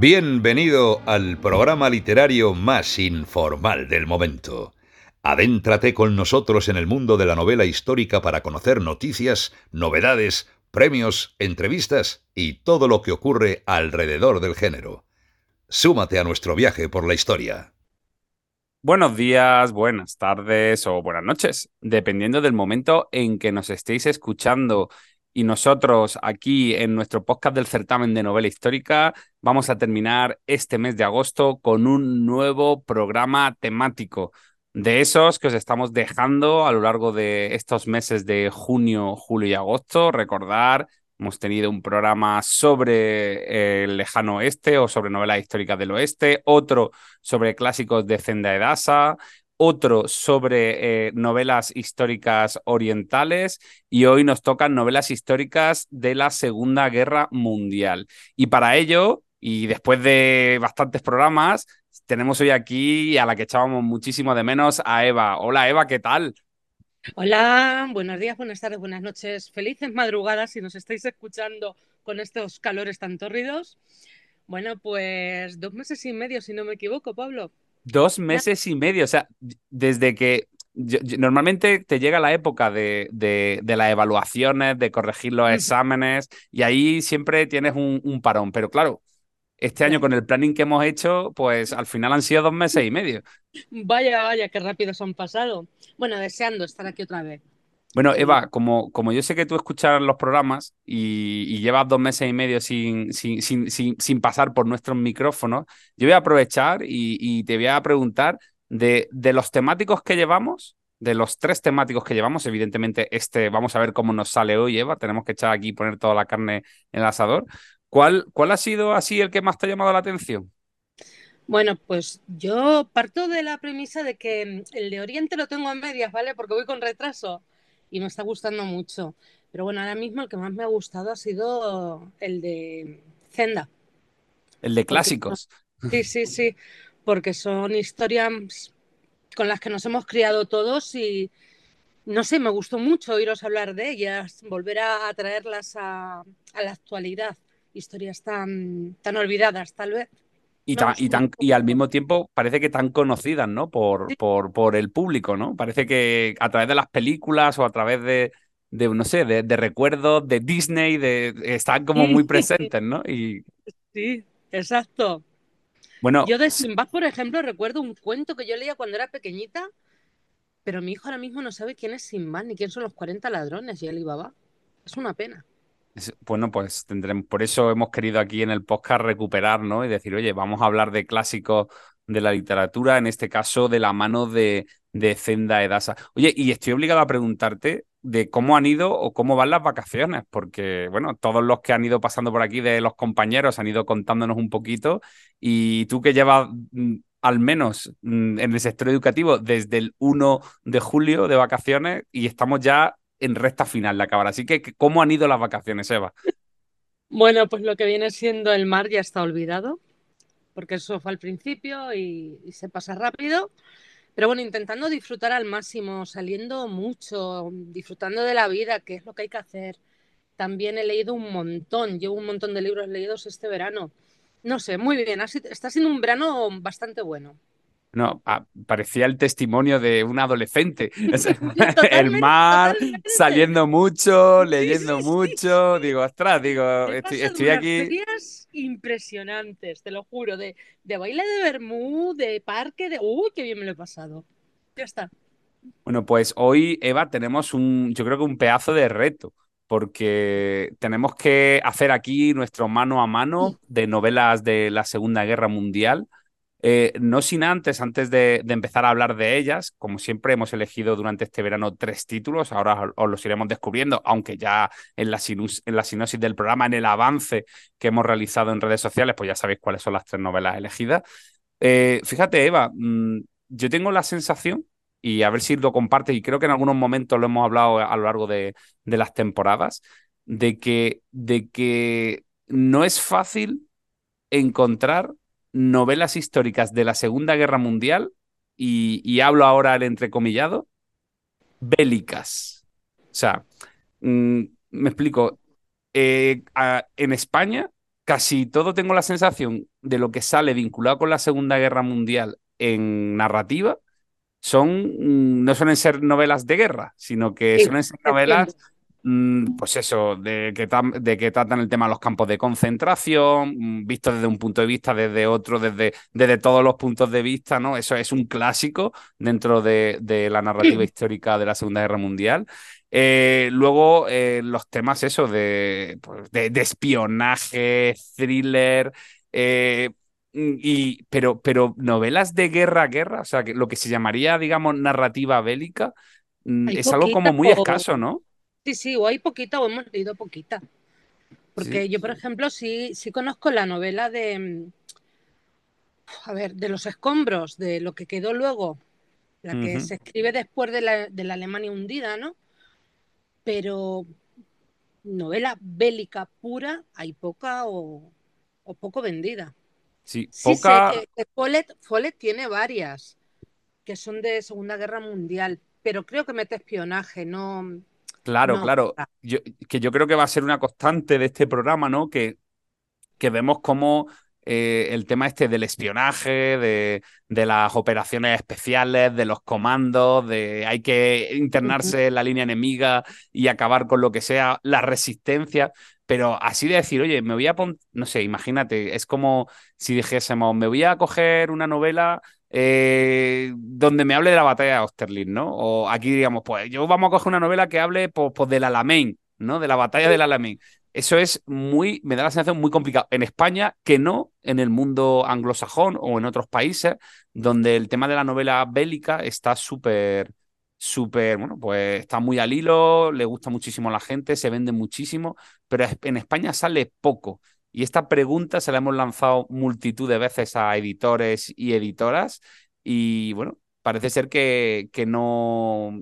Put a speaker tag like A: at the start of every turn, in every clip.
A: Bienvenido al programa literario más informal del momento. Adéntrate con nosotros en el mundo de la novela histórica para conocer noticias, novedades, premios, entrevistas y todo lo que ocurre alrededor del género. Súmate a nuestro viaje por la historia.
B: Buenos días, buenas tardes o buenas noches, dependiendo del momento en que nos estéis escuchando. Y nosotros aquí en nuestro podcast del certamen de novela histórica vamos a terminar este mes de agosto con un nuevo programa temático de esos que os estamos dejando a lo largo de estos meses de junio, julio y agosto. Recordar Hemos tenido un programa sobre el lejano oeste o sobre novelas históricas del oeste, otro sobre clásicos de Zenda Edasa, otro sobre eh, novelas históricas orientales y hoy nos tocan novelas históricas de la Segunda Guerra Mundial. Y para ello, y después de bastantes programas, tenemos hoy aquí a la que echábamos muchísimo de menos a Eva. Hola Eva, ¿qué tal?
C: Hola, buenos días, buenas tardes, buenas noches, felices madrugadas si nos estáis escuchando con estos calores tan tórridos. Bueno, pues dos meses y medio, si no me equivoco, Pablo.
B: Dos meses y medio, o sea, desde que normalmente te llega la época de, de, las evaluaciones, de corregir los exámenes, y ahí siempre tienes un, un parón, pero claro, este año con el planning que hemos hecho, pues al final han sido dos meses y medio.
C: Vaya, vaya, qué rápido se han pasado. Bueno, deseando estar aquí otra vez.
B: Bueno, Eva, como, como yo sé que tú escuchas los programas y, llevas dos meses y medio sin, sin, sin, sin, pasar por nuestros micrófonos, yo voy a aprovechar y, te voy a preguntar de, de los temáticos que llevamos, de los tres temáticos que llevamos, evidentemente este, vamos a ver cómo nos sale hoy, Eva, tenemos que echar aquí y poner toda la carne en el asador. ¿Cuál, ¿Cuál ha sido así el que más te ha llamado la atención?
C: Bueno, pues yo parto de la premisa de que el de Oriente lo tengo a medias, ¿vale? Porque voy con retraso y me está gustando mucho. Pero bueno, ahora mismo el que más me ha gustado ha sido el de Zenda.
B: El de clásicos.
C: sí, sí, sí, porque son historias con las que nos hemos criado todos y no sé, me gustó mucho oíros hablar de ellas, volver a, traerlas a, a la actualidad historias tan, tan olvidadas, tal vez.
B: Y, y, tan, y al mismo tiempo parece que tan conocidas, ¿no? Por, por, por el público, ¿no? Parece que a través de las películas o a través de, de no sé, de, de, recuerdos de Disney, de, están como muy presentes, ¿no? Y...
C: Sí, exacto. Bueno, yo de Sinbad, por ejemplo, recuerdo un cuento que yo leía cuando era pequeñita, pero mi hijo ahora mismo no sabe quién es Sinbad ni quién son los 40 ladrones y Alibaba. Es una pena.
B: Bueno, pues tendremos, por eso hemos querido aquí en el podcast recuperar, ¿no? Y decir, oye, vamos a hablar de clásicos de la literatura, en este caso de la mano de, de Zenda Edasa. Oye, y estoy obligado a preguntarte de cómo han ido o cómo van las vacaciones, porque, bueno, todos los que han ido pasando por aquí de los compañeros han ido contándonos un poquito, y tú que llevas mm, al menos mm, en el sector educativo desde el 1 de julio de vacaciones y estamos ya en recta final de acabar. Así que, ¿cómo han ido las vacaciones, Eva?
C: Bueno, pues lo que viene siendo el mar ya está olvidado, porque eso fue al principio y, se pasa rápido. Pero bueno, intentando disfrutar al máximo, saliendo mucho, disfrutando de la vida, que es lo que hay que hacer. También he leído un montón, llevo un montón de libros leídos este verano. No sé, muy bien, está siendo un verano bastante bueno.
B: No, parecía el testimonio de un adolescente. el mar, saliendo mucho, leyendo mucho. Digo, ostras, digo, estoy, aquí.
C: impresionantes, te lo juro, de, de baile de Bermú, de parque, de. ¡Uy, qué bien me lo he pasado! Ya está.
B: Bueno, pues hoy, Eva, tenemos un, yo creo que un pedazo de reto, porque tenemos que hacer aquí nuestro mano a mano de novelas de la Segunda Guerra Mundial eh, no sin antes, antes de, empezar a hablar de ellas, como siempre hemos elegido durante este verano tres títulos, ahora os, los iremos descubriendo, aunque ya en la, en la sinopsis del programa, en el avance que hemos realizado en redes sociales, pues ya sabéis cuáles son las tres novelas elegidas. Eh, fíjate, Eva, mm, yo tengo la sensación, y a ver si lo compartes, y creo que en algunos momentos lo hemos hablado a lo largo de, de las temporadas, de que, de que no es fácil encontrar novelas históricas de la Segunda Guerra Mundial, y, hablo ahora al entrecomillado, bélicas. O sea, mm, me explico, eh, en España casi todo tengo la sensación de lo que sale vinculado con la Segunda Guerra Mundial en narrativa son mm, no suelen ser novelas de guerra, sino que suelen ser novelas pues eso, de que, de que tratan el tema de los campos de concentración, mm, visto desde un punto de vista, desde otro, desde, desde todos los puntos de vista, ¿no? Eso es un clásico dentro de, la narrativa histórica de la Segunda Guerra Mundial. Eh, luego, eh, los temas, eso, de, pues, de, espionaje, thriller, eh, mm, y, pero, pero novelas de guerra guerra, o sea, que lo que se llamaría, digamos, narrativa bélica, es algo como muy escaso, ¿no?
C: Sí, sí, o hay poquita o hemos leído poquita. Porque yo, por ejemplo, sí, sí conozco la novela de, a ver, de los escombros, de lo que quedó luego, la que se escribe después de la, de la, Alemania hundida, ¿no? Pero novela bélica pura hay poca o, poco vendida.
B: Sí, poca...
C: sé que, Follett, tiene varias que son de Segunda Guerra Mundial, pero creo que mete espionaje, no
B: Claro, claro. Yo, que yo creo que va a ser una constante de este programa, ¿no? Que, que vemos cómo eh, el tema este del espionaje, de, de, las operaciones especiales, de los comandos, de hay que internarse en la línea enemiga y acabar con lo que sea, la resistencia. Pero así de decir, oye, me voy a poner, no sé, imagínate, es como si dijésemos, me voy a coger una novela eh, donde me hable de la batalla de Austerlitz, ¿no? O aquí digamos, pues yo vamos a coger una novela que hable pues, pues del Alamein, ¿no? De la batalla del Alamein. Eso es muy, me da la sensación muy complicado en España que no en el mundo anglosajón o en otros países donde el tema de la novela bélica está súper, súper, bueno, pues está muy al hilo, le gusta muchísimo a la gente, se vende muchísimo, pero en España sale poco. Y esta pregunta se la hemos lanzado multitud de veces a editores y editoras y bueno, parece ser que, que no,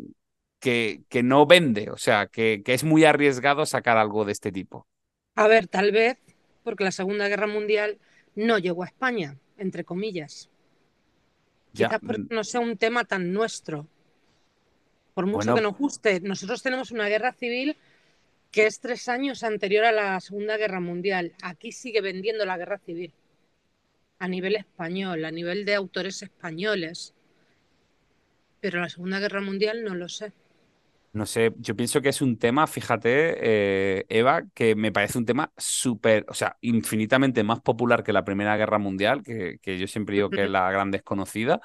B: que, que, no vende, o sea, que, que, es muy arriesgado sacar algo de este tipo.
C: A ver, tal vez porque la Segunda Guerra Mundial no llegó a España, entre comillas. Ya. Quizás porque mm. no sea un tema tan nuestro. Por mucho que nos guste, nosotros tenemos una guerra civil que es tres años anterior a la Segunda Guerra Mundial. Aquí sigue vendiendo la guerra civil a nivel español, a nivel de autores españoles. Pero la Segunda Guerra Mundial no lo sé.
B: No sé, yo pienso que es un tema, fíjate, eh, Eva, que me parece un tema súper, o sea, infinitamente más popular que la Primera Guerra Mundial, que, que yo siempre digo que es la gran desconocida,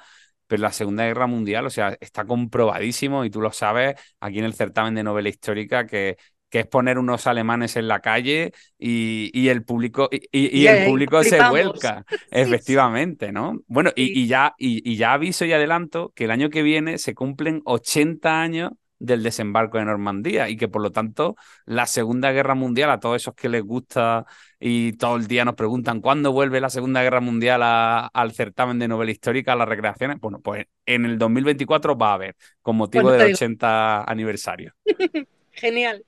B: pero la Segunda Guerra Mundial, o sea, está comprobadísimo y tú lo sabes aquí en el certamen de novela histórica que que es poner unos alemanes en la calle y, el público, y, el público se vuelca, efectivamente, ¿no? Bueno, y, ya, y, ya aviso y adelanto que el año que viene se cumplen 80 años del desembarco de Normandía y que por lo tanto la Segunda Guerra Mundial a todos esos que les gusta y todo el día nos preguntan cuándo vuelve la Segunda Guerra Mundial al certamen de novela histórica, a las recreaciones, bueno, pues en el 2024 va a haber con motivo del 80 aniversario.
C: Genial.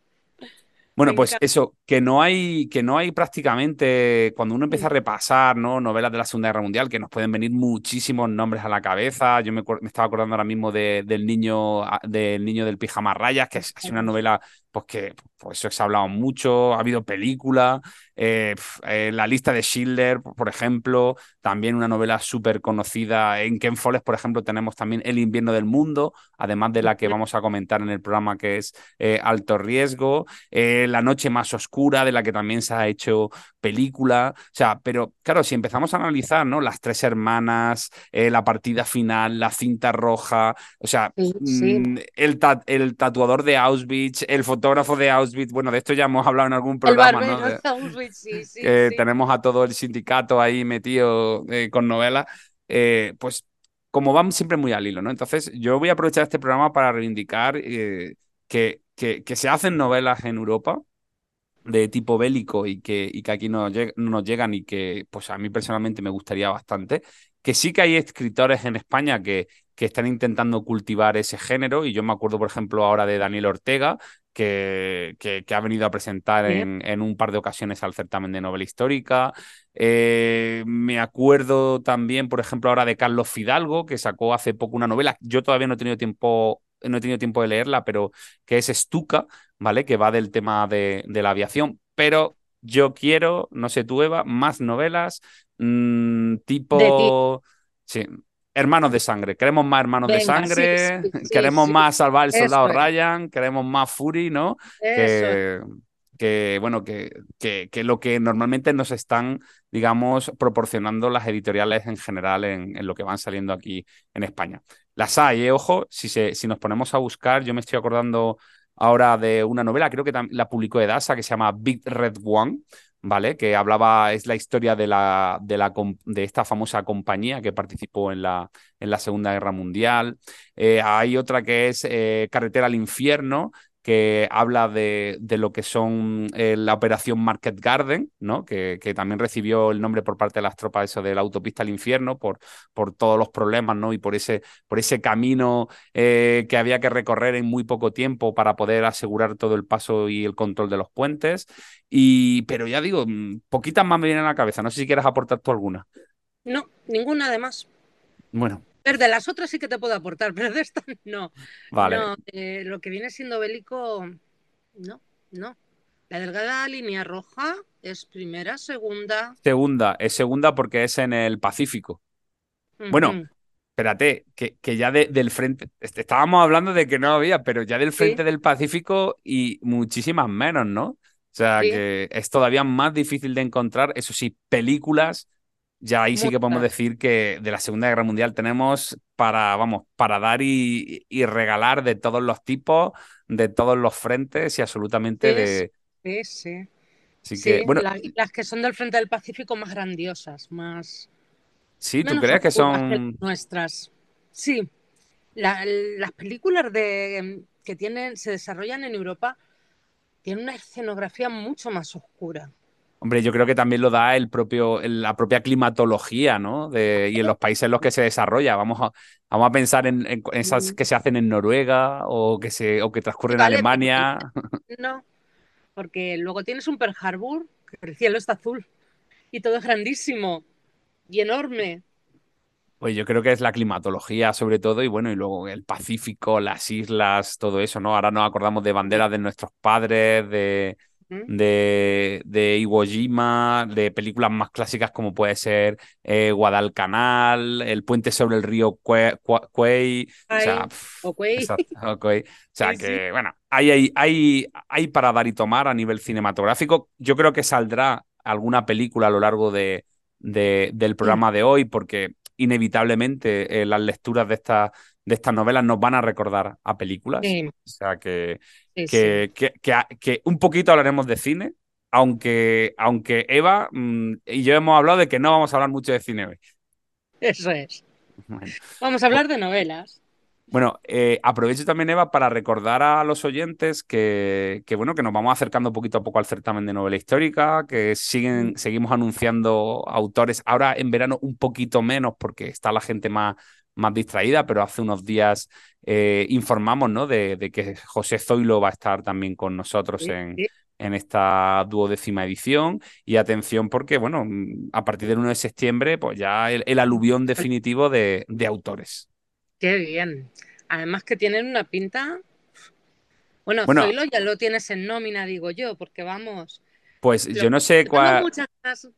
B: Bueno, pues eso, que no hay, que no hay prácticamente, cuando uno empieza a repasar ¿no? novelas de la Segunda Guerra Mundial, que nos pueden venir muchísimos nombres a la cabeza. Yo me, estaba acordando ahora mismo del niño, del niño del pijama rayas, que es, una novela pues que pues eso se ha hablado mucho, ha habido película, eh, eh, la lista de Schindler, por ejemplo, también una novela súper conocida. En Ken Follett, por ejemplo, tenemos también El invierno del mundo, además de la que vamos a comentar en el programa que es eh, Alto Riesgo, La noche más oscura, de la que también se ha hecho película. O sea, pero claro, si empezamos a analizar, ¿no? Las tres hermanas, la partida final, la cinta roja, o sea, mm, el, el tatuador de Auschwitz, el fotógrafo de Auschwitz, bueno, de esto ya hemos hablado en algún programa, ¿no? tenemos a todo el sindicato ahí metido eh, con novelas, eh, pues como van siempre muy al hilo, ¿no? Entonces, yo voy a aprovechar este programa para reivindicar eh, que, que, que, se hacen novelas en Europa de tipo bélico y que, y que aquí no, no nos llegan y que, pues a mí personalmente me gustaría bastante, que sí que hay escritores en España que, que están intentando cultivar ese género, y yo me acuerdo, por ejemplo, ahora de Daniel Ortega, que, que, ha venido a presentar en, en, un par de ocasiones al certamen de novela histórica. Eh, me acuerdo también, por ejemplo, ahora de Carlos Fidalgo, que sacó hace poco una novela. Yo todavía no he tenido tiempo, no he tenido tiempo de leerla, pero que es Estuca, ¿vale? Que va del tema de, de la aviación. Pero yo quiero, no sé tú, Eva, más novelas mm, tipo... Sí, hermanos de sangre. Queremos más hermanos de sangre, queremos más salvar al soldado Ryan, queremos más Fury, ¿no? Que, que, bueno, que, que, que, lo que normalmente nos están, digamos, proporcionando las editoriales en general en, en lo que van saliendo aquí en España. Las hay, ¿eh? ojo, si, se, si nos ponemos a buscar, yo me estoy acordando ahora de una novela, creo que la publicó Edasa, que se llama Big Red One, ¿vale? Que hablaba, es la historia de, la, de, la, de esta famosa compañía que participó en la, en la Segunda Guerra Mundial. Eh, hay otra que es eh, Carretera al Infierno, que habla de, de lo que son eh, la operación Market Garden, ¿no? Que, que, también recibió el nombre por parte de las tropas eso de la autopista al infierno, por, por todos los problemas ¿no? y por ese, por ese camino eh, que había que recorrer en muy poco tiempo para poder asegurar todo el paso y el control de los puentes. Y, pero ya digo, mm, poquitas más me vienen a la cabeza. No sé si quieres aportar tú alguna.
C: No, ninguna además.
B: Bueno,
C: de las otras sí que te puedo aportar, pero de esta no. Vale. No, eh, lo que viene siendo bélico, no, no. La delgada línea roja es primera, segunda.
B: Segunda, es segunda porque es en el Pacífico. Bueno, espérate, que, que ya del frente, estábamos hablando de que no había, pero ya del frente del Pacífico y muchísimas menos, ¿no? O sea, que es todavía más difícil de encontrar, eso sí, películas ya ahí sí que podemos decir que de la Segunda Guerra Mundial tenemos para, vamos, para dar y, regalar de todos los tipos, de todos los frentes y absolutamente de...
C: Sí, sí. Así que, bueno, las que son del frente del Pacífico más grandiosas, más...
B: Sí, ¿tú crees que son...?
C: nuestras. Sí. las películas de, que tienen, se desarrollan en Europa tienen una escenografía mucho más oscura.
B: Hombre, yo creo que también lo da el propio, la propia climatología, ¿no? De, y en los países en los que se desarrolla. Vamos a, vamos a pensar en, esas que se hacen en Noruega o que, se, o que transcurren en Alemania.
C: No, porque luego tienes un Pearl Harbor, que el cielo está azul y todo es grandísimo y enorme.
B: Pues yo creo que es la climatología sobre todo y bueno, y luego el Pacífico, las islas, todo eso, ¿no? Ahora nos acordamos de banderas de nuestros padres, de, de, de, Iwo Jima, de películas más clásicas como puede ser eh, Guadalcanal, El puente sobre el río Quay, o sea, o sea que, bueno, hay, hay, hay, hay para dar y tomar a nivel cinematográfico. Yo creo que saldrá alguna película a lo largo de, de del programa de hoy, porque inevitablemente eh, las lecturas de, esta, de estas novelas nos van a recordar a películas. O sea que, que, que, un poquito hablaremos de cine, aunque, aunque Eva mm, y yo hemos hablado de que no vamos a hablar mucho de cine hoy.
C: Eso es. Vamos a hablar de novelas.
B: Bueno, eh, aprovecho también, Eva, para recordar a los oyentes que, que, bueno, que nos vamos acercando poquito a poco al certamen de novela histórica, que siguen, seguimos anunciando autores. Ahora en verano un poquito menos porque está la gente más, más distraída, pero hace unos días eh, informamos ¿no? de, de, que José Zoilo va a estar también con nosotros en, en esta duodécima edición. Y atención porque, bueno, a partir del 1 de septiembre, pues ya el, el aluvión definitivo de, de autores.
C: Qué bien. Además que tienen una pinta. Bueno, bueno Zoilo ya lo tienes en nómina, digo yo, porque vamos.
B: Pues yo no sé cuál.
C: Muchas...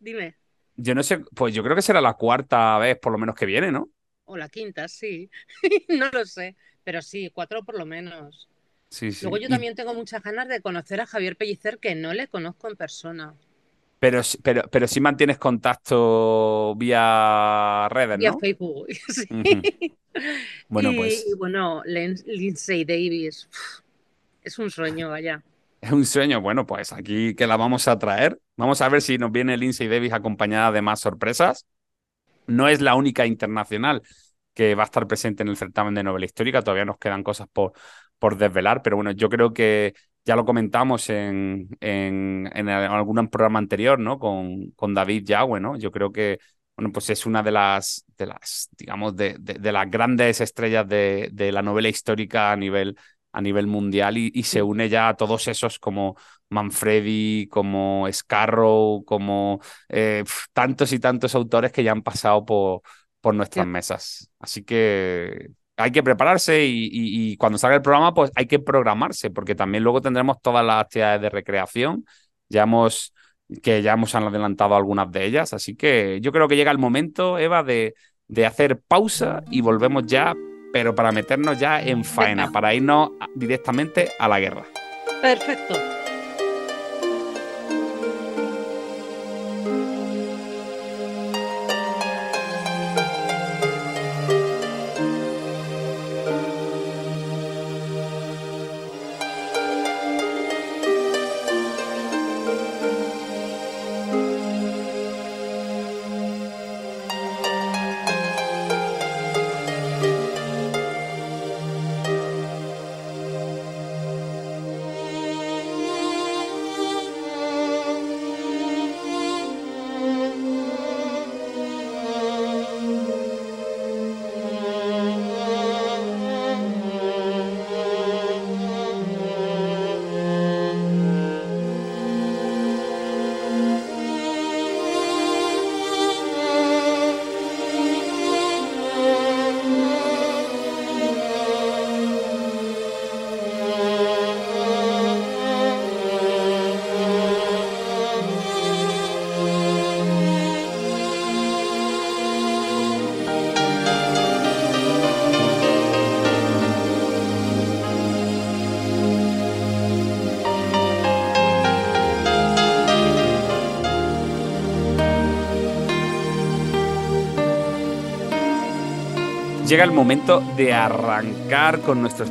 C: Dime.
B: Yo no sé, pues yo creo que será la cuarta vez por lo menos que viene, ¿no?
C: O la quinta, sí. no lo sé. Pero sí, cuatro por lo menos.
B: Sí, sí.
C: Luego yo también tengo muchas ganas de conocer a Javier Pellicer, que no le conozco en persona.
B: Pero, pero, pero sí mantienes contacto vía redes,
C: vía Facebook, sí.
B: Bueno, pues.
C: Y bueno, Lindsay Davis. Es un sueño, vaya.
B: Es un sueño. Bueno, pues aquí que la vamos a traer. Vamos a ver si nos viene Lindsay Davis acompañada de más sorpresas. No es la única internacional que va a estar presente en el certamen de novela histórica. Todavía nos quedan cosas por, por desvelar, pero bueno, yo creo que ya lo comentamos en, en, algún programa anterior, ¿no? Con, con David Yagüe, ¿no? Yo creo que, bueno, pues es una de las, de las digamos, de, de, las grandes estrellas de, de, la novela histórica a nivel, a nivel mundial y, y, se une ya a todos esos como Manfredi, como Scarrow, como eh, tantos y tantos autores que ya han pasado por, por nuestras mesas. Así que hay que prepararse y, cuando salga el programa, pues hay que programarse, porque también luego tendremos todas las actividades de recreación. Ya hemos que ya hemos adelantado algunas de ellas. Así que yo creo que llega el momento, Eva, de, de hacer pausa y volvemos ya, pero para meternos ya en faena, para irnos directamente a la guerra.
C: Perfecto.
B: Llega el momento de arrancar con nuestro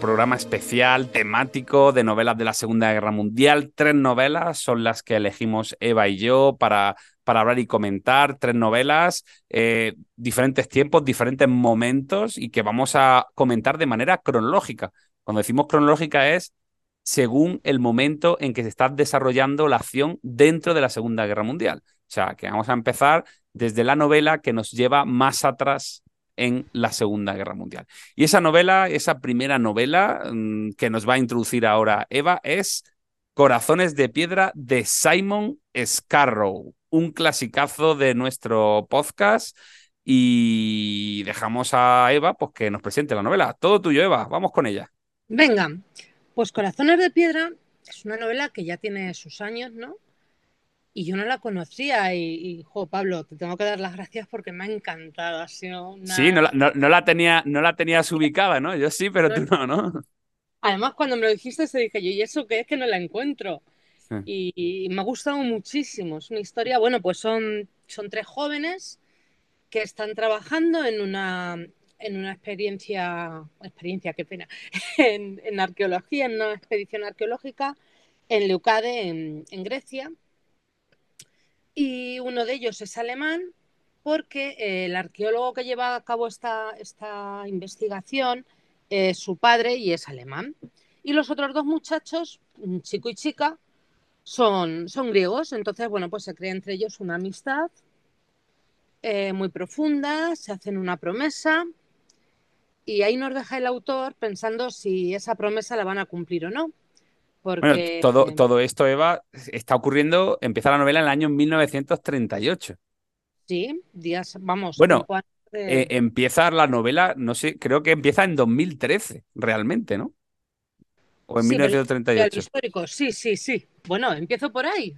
B: programa especial temático de novelas de la Segunda Guerra Mundial. Tres novelas son las que elegimos Eva y yo para, para hablar y comentar. Tres novelas, eh, diferentes tiempos, diferentes momentos y que vamos a comentar de manera cronológica. Cuando decimos cronológica es según el momento en que se está desarrollando la acción dentro de la Segunda Guerra Mundial. O sea, que vamos a empezar desde la novela que nos lleva más atrás en la Segunda Guerra Mundial. Y esa novela, esa primera novela mm, que nos va a introducir ahora Eva es Corazones de Piedra de Simon Scarrow, un clasicazo de nuestro podcast. Y dejamos a Eva pues, que nos presente la novela. Todo tuyo, Eva, vamos con ella.
C: Venga, pues Corazones de Piedra es una novela que ya tiene sus años, ¿no? Y yo no la conocía y, jo, Pablo, te tengo que dar las gracias porque me ha encantado. Ha sido
B: Sí, no la, no, la, tenía, no la tenías ubicada, ¿no? Yo sí, pero tú no, ¿no?
C: Además, cuando me lo dijiste, se dije yo, ¿y eso qué es que no la encuentro? Y, me ha gustado muchísimo. Es una historia, bueno, pues son, son tres jóvenes que están trabajando en una, en una experiencia, experiencia, qué pena, en, en arqueología, en una expedición arqueológica en Leucade, en, en Grecia y uno de ellos es alemán porque eh, el arqueólogo que lleva a cabo esta, esta investigación es su padre y es alemán. Y los otros dos muchachos, chico y chica, son, son griegos. Entonces, bueno, pues se crea entre ellos una amistad eh, muy profunda, se hacen una promesa y ahí nos deja el autor pensando si esa promesa la van a cumplir o no.
B: Bueno, todo, todo esto, Eva, está ocurriendo, empieza la novela en el año 1938.
C: Sí, días, vamos.
B: Bueno, eh, empieza la novela, no sé, creo que empieza en 2013, realmente, ¿no? O en 1938.
C: histórico, sí, sí, sí. Bueno, empiezo por ahí.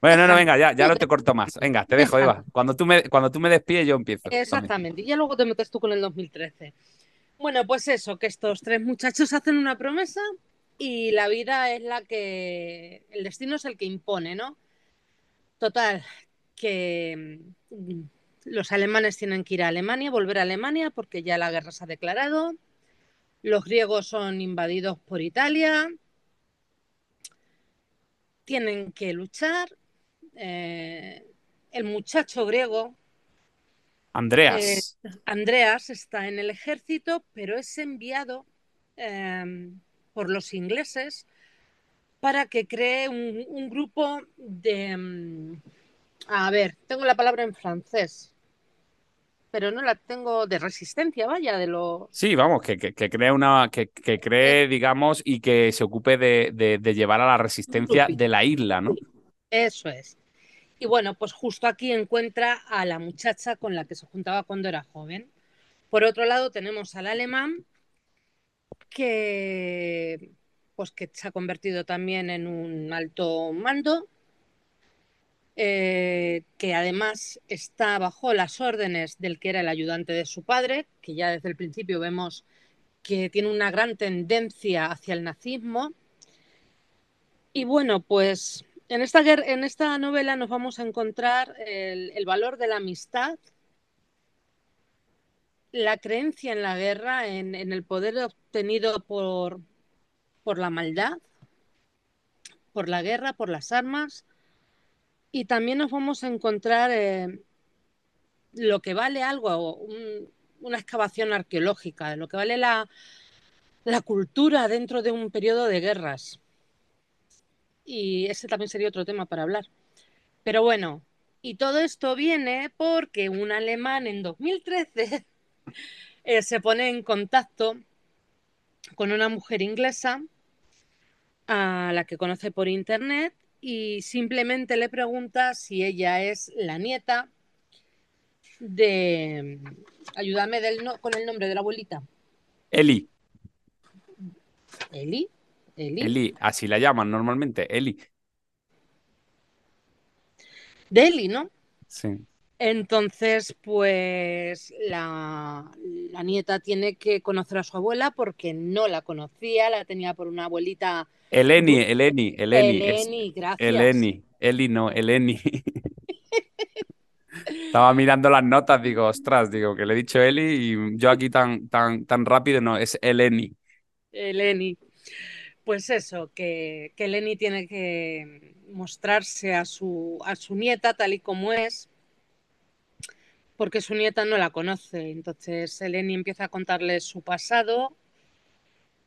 B: Bueno, no, no, venga, ya, ya no te corto más. Venga, te dejo, Eva. Cuando tú me, cuando tú me despides, yo empiezo.
C: Exactamente. Y ya luego te metes tú con el 2013. Bueno, pues eso, que estos tres muchachos hacen una promesa y la vida es la que, el destino es el que impone, ¿no? Total, que mm, los alemanes tienen que ir a Alemania, volver a Alemania porque ya la guerra se ha declarado, los griegos son invadidos por Italia, tienen que luchar, eh, el muchacho griego
B: Andreas.
C: Eh, Andreas está en el ejército, pero es enviado em, por los ingleses para que cree un, grupo de... Mm, a ver, tengo la palabra en francés, pero no la tengo de resistencia, vaya, de lo...
B: Sí, vamos, que, cree una, que, cree, digamos, y que se ocupe de, llevar a la resistencia de la isla, ¿no?
C: Eso es. Y bueno, pues justo aquí encuentra a la muchacha con la que se juntaba cuando era joven. Por otro lado, tenemos al alemán que, pues que se ha convertido también en un alto mando eh, que además está bajo las órdenes del que era el ayudante de su padre, que ya desde el principio vemos que tiene una gran tendencia hacia el nazismo. Y bueno, pues en esta, en esta novela nos vamos a encontrar el, valor de la amistad, la creencia en la guerra, en, el poder obtenido por, por la maldad, por la guerra, por las armas. Y también nos vamos a encontrar eh, lo que vale algo, una excavación arqueológica, lo que vale la, la cultura dentro de un periodo de guerras y ese también sería otro tema para hablar. Pero bueno, y todo esto viene porque un alemán en 2013 eh, se pone en contacto con una mujer inglesa a la que conoce por internet y simplemente le pregunta si ella es la nieta de... Ayúdame con el nombre de la abuelita.
B: Eli.
C: Eli.
B: Eli. así la llaman normalmente, Eli.
C: De Eli, ¿no?
B: Sí.
C: Entonces, pues la, nieta tiene que conocer a su abuela porque no la conocía, la tenía por una abuelita.
B: Eleni, Eleni, Eleni.
C: Eleni, gracias.
B: Eleni, Eli no, Eleni. Estaba mirando las notas, digo, ostras, digo, que le he dicho Eli y yo aquí tan, tan, tan rápido, no, es Eleni.
C: Eleni. Pues eso, que, que Lenny tiene que mostrarse a su, a su nieta tal y como es, porque su nieta no la conoce. Entonces Eleni empieza a contarle su pasado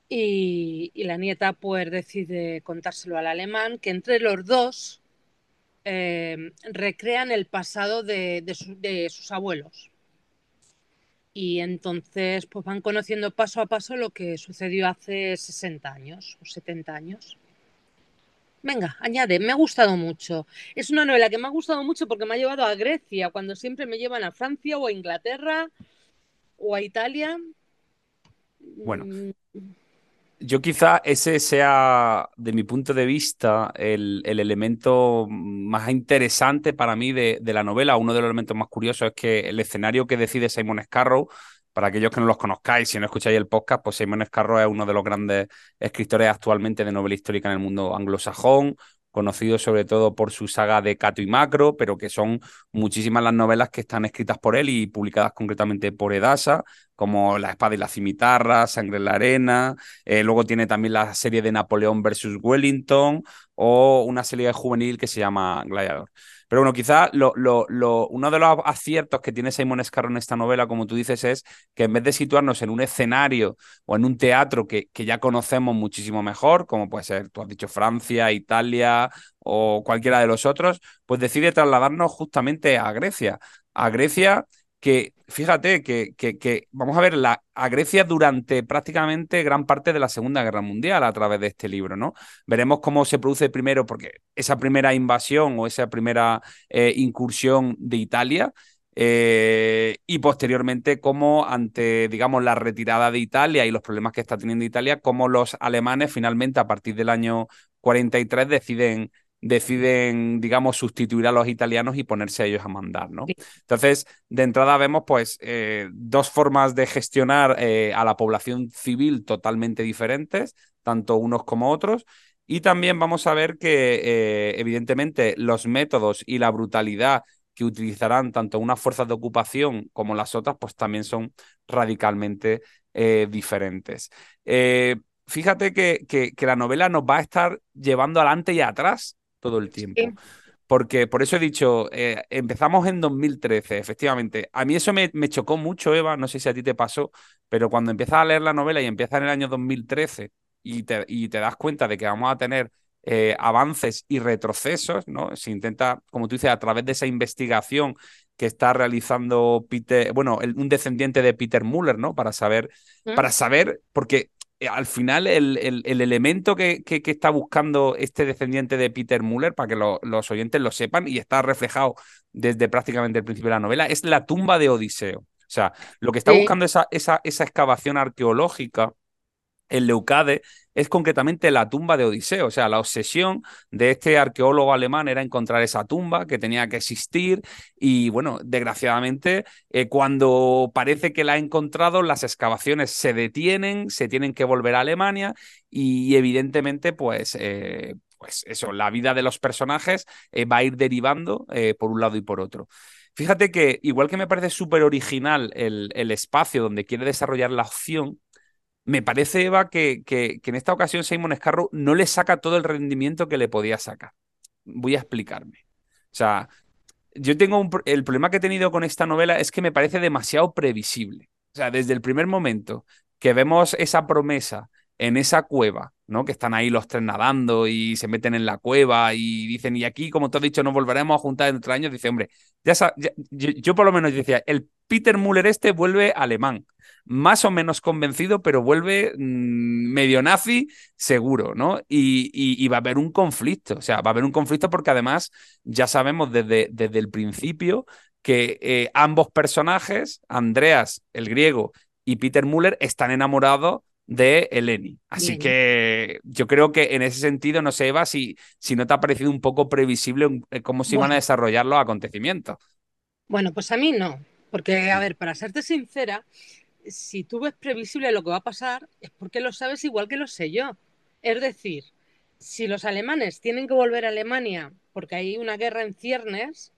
C: y, la nieta pues decide contárselo al alemán, que entre los dos eh, recrean el pasado de, de sus abuelos y entonces pues van conociendo paso a paso lo que sucedió hace 60 años o 70 años. Venga, añade, me ha gustado mucho. Es una novela que me ha gustado mucho porque me ha llevado a Grecia, cuando siempre me llevan a Francia o a Inglaterra o a Italia.
B: Bueno, mm, yo quizá ese sea, de mi punto de vista, el, elemento más interesante para mí de, la novela. Uno de los elementos más curiosos es que el escenario que decide Simon Scarrow, para aquellos que no los conozcáis, si no escucháis el podcast, pues Simon Scarrow es uno de los grandes escritores actualmente de novela histórica en el mundo anglosajón, conocido sobre todo por su saga de Cato y Macro, pero que son muchísimas las novelas que están escritas por él y publicadas concretamente por Edasa, como La espada y la cimitarra, Sangre en la arena, eh, luego tiene también la serie de Napoleón versus Wellington o una serie juvenil que se llama Gladiador. Pero bueno, quizás lo, lo, uno de los aciertos que tiene Simon Scarrow en esta novela, como tú dices, es que en vez de situarnos en un escenario o en un teatro que, que ya conocemos muchísimo mejor, como puede ser, tú has dicho Francia, Italia o cualquiera de los otros, pues decide trasladarnos justamente a Grecia. A Grecia que fíjate que, que, vamos a ver la, a Grecia durante prácticamente gran parte de la Segunda Guerra Mundial a través de este libro, ¿no? Veremos cómo se produce primero, porque esa primera invasión o esa primera eh, incursión de Italia eh, y posteriormente cómo ante, digamos, la retirada de Italia y los problemas que está teniendo Italia, cómo los alemanes finalmente a partir del año 43 deciden deciden, digamos, sustituir a los italianos y ponerse a ellos a mandar, ¿no? Entonces, de entrada vemos, pues, eh, dos formas de gestionar eh, a la población civil totalmente diferentes, tanto unos como otros, y también vamos a ver que, eh, evidentemente, los métodos y la brutalidad que utilizarán tanto unas fuerzas de ocupación como las otras, pues también son radicalmente diferentes. fíjate que, que, que la novela nos va a estar llevando adelante y atrás todo el tiempo. Porque por eso he dicho, eh, empezamos en 2013, efectivamente. A mí eso me, me, chocó mucho, Eva, no sé si a ti te pasó, pero cuando empiezas a leer la novela y empieza en el año 2013 y te, y te das cuenta de que vamos a tener eh, avances y retrocesos, ¿no? Se intenta, como tú dices, a través de esa investigación que está realizando Peter, bueno, un descendiente de Peter Muller, ¿no? Para saber, para saber, porque al final el, el, elemento que, que, está buscando este descendiente de Peter Muller, para que los oyentes lo sepan, y está reflejado desde prácticamente el principio de la novela, es la tumba de Odiseo. O sea, lo que está buscando esa, esa, esa excavación arqueológica en Leucade es concretamente la tumba de Odiseo. O sea, la obsesión de este arqueólogo alemán era encontrar esa tumba que tenía que existir y bueno, desgraciadamente, eh, cuando parece que la ha encontrado, las excavaciones se detienen, se tienen que volver a Alemania y evidentemente, pues... Eh, pues eso, la vida de los personajes eh, va a ir derivando por un lado y por otro. Fíjate que, igual que me parece súper original el, el, espacio donde quiere desarrollar la opción, me parece, Eva, que, que, en esta ocasión Simon Scarrow no le saca todo el rendimiento que le podía sacar. Voy a explicarme. O sea, yo tengo un, el problema que he tenido con esta novela es que me parece demasiado previsible. O sea, desde el primer momento que vemos esa promesa en esa cueva, ¿no? Que están ahí los tres nadando y se meten en la cueva y dicen, y aquí, como te has dicho, nos volveremos a juntar en otro año. Dice, hombre, ya, yo, por lo menos decía, el Peter Muller este vuelve alemán, más o menos convencido, pero vuelve mm, medio nazi seguro, ¿no? Y, va a haber un conflicto, o sea, va a haber un conflicto porque además ya sabemos desde, desde el principio que eh, ambos personajes, Andreas, el griego, y Peter Muller, están enamorados de Eleni. Así que yo creo que en ese sentido, no sé, Eva, si, si no te ha parecido un poco previsible eh, cómo se iban a desarrollar los acontecimientos.
C: Bueno, pues a mí no, porque, a ver, para serte sincera, si tú ves previsible lo que va a pasar, es porque lo sabes igual que lo sé yo. Es decir, si los alemanes tienen que volver a Alemania porque hay una guerra en ciernes,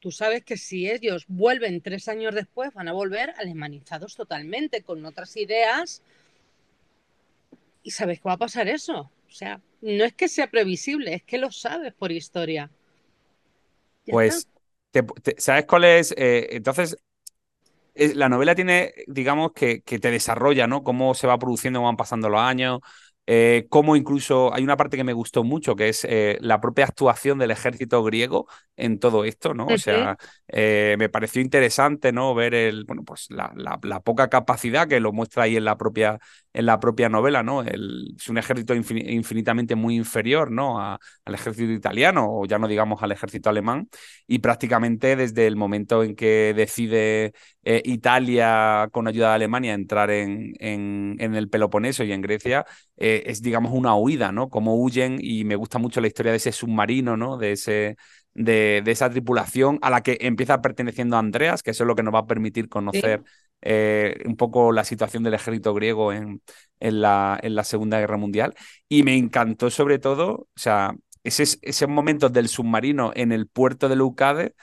C: tú sabes que si ellos vuelven tres años después van a volver alemanizados totalmente, con otras ideas y sabes que va a pasar eso. O sea, no es que sea previsible, es que lo sabes por historia.
B: Pues, ¿sabes cuál es? Eh, entonces, la novela tiene, digamos, que, que, te desarrolla, ¿no? Cómo se va produciendo, cómo van pasando los años, eh, cómo incluso hay una parte que me gustó mucho, que es eh, la propia actuación del ejército griego en todo esto, ¿no? O sea, eh, me pareció interesante, ¿no? Ver el, bueno, pues la, la, poca capacidad que lo muestra ahí en la propia, en la propia novela, ¿no? Es un ejército infinitamente muy inferior, ¿no? al ejército italiano, o ya no digamos al ejército alemán, y prácticamente desde el momento en que decide Italia, con ayuda de Alemania, entrar en, el Peloponeso y en Grecia, es, digamos, una huida, ¿no? Cómo huyen y me gusta mucho la historia de ese submarino, ¿no? De, ese, de, esa tripulación a la que empieza perteneciendo Andreas, que eso es lo que nos va a permitir conocer eh, un poco la situación del ejército griego en, en, la, en la Segunda Guerra Mundial. Y me encantó sobre todo, o sea, ese, esos momentos del submarino en el puerto de Leucade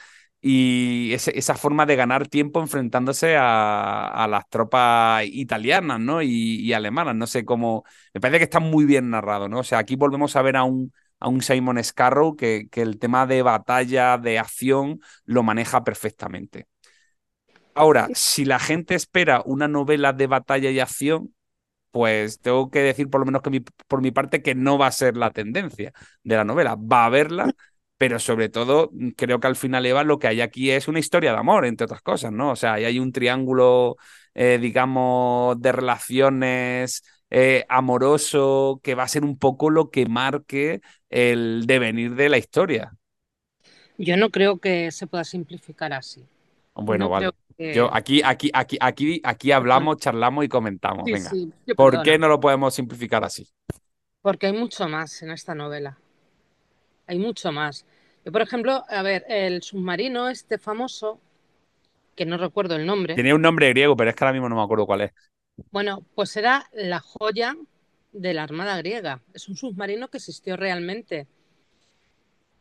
B: y esa forma de ganar tiempo enfrentándose a, las tropas italianas ¿no? Y, alemanas. No sé cómo. Me parece que está muy bien narrado, ¿no? O sea, aquí volvemos a ver a un, a un Simon Scarrow que, que el tema de batalla, de acción, lo maneja perfectamente. Ahora, si la gente espera una novela de batalla y acción, pues tengo que decir por lo menos que por mi parte que no va a ser la tendencia de la novela. Va a haberla, pero sobre todo mm, creo que al final, Eva, lo que hay aquí es una historia de amor, entre otras cosas, ¿no? O sea, ahí hay un triángulo, eh, digamos, de relaciones eh, amoroso que va a ser un poco lo que marque el devenir de la historia.
C: Yo no creo que se pueda simplificar así.
B: Bueno, vale. Yo aquí, aquí, aquí, aquí, aquí hablamos, charlamos y comentamos. Venga. ¿Por qué no lo podemos simplificar así?
C: Porque hay mucho más en esta novela hay mucho más. Yo, por ejemplo, a ver, el submarino este famoso, que no recuerdo el nombre.
B: Tenía un nombre griego, pero es que ahora mismo no me acuerdo cuál es.
C: Bueno, pues era la joya de la Armada griega. Es un submarino que existió realmente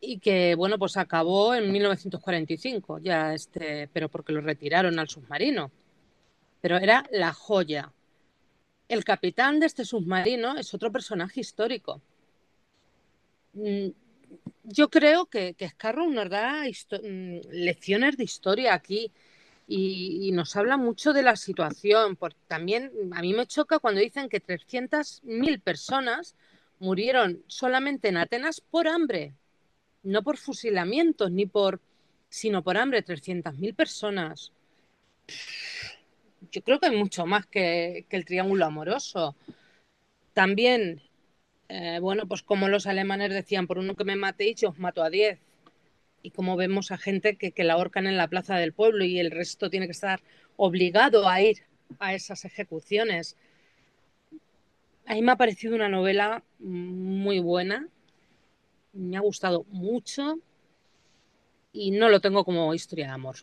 C: y que, bueno, pues acabó en 1945, ya este, pero porque lo retiraron al submarino. Pero era la joya. El capitán de este submarino es otro personaje histórico. Mm, yo creo que, que nos da mm, lecciones de historia aquí y, nos habla mucho de la situación. Porque también a mí me choca cuando dicen que 300.000 personas murieron solamente en Atenas por hambre, no por fusilamientos ni por, sino por hambre. 300.000 personas. Yo creo que hay mucho más que, el triángulo amoroso. También eh, bueno, pues como los alemanes decían, por uno que me matéis, yo os mato a diez. Y como vemos a gente que, que la ahorcan en la plaza del pueblo y el resto tiene que estar obligado a ir a esas ejecuciones. a mí me ha parecido una novela muy buena, me ha gustado mucho y no lo tengo como historia de amor.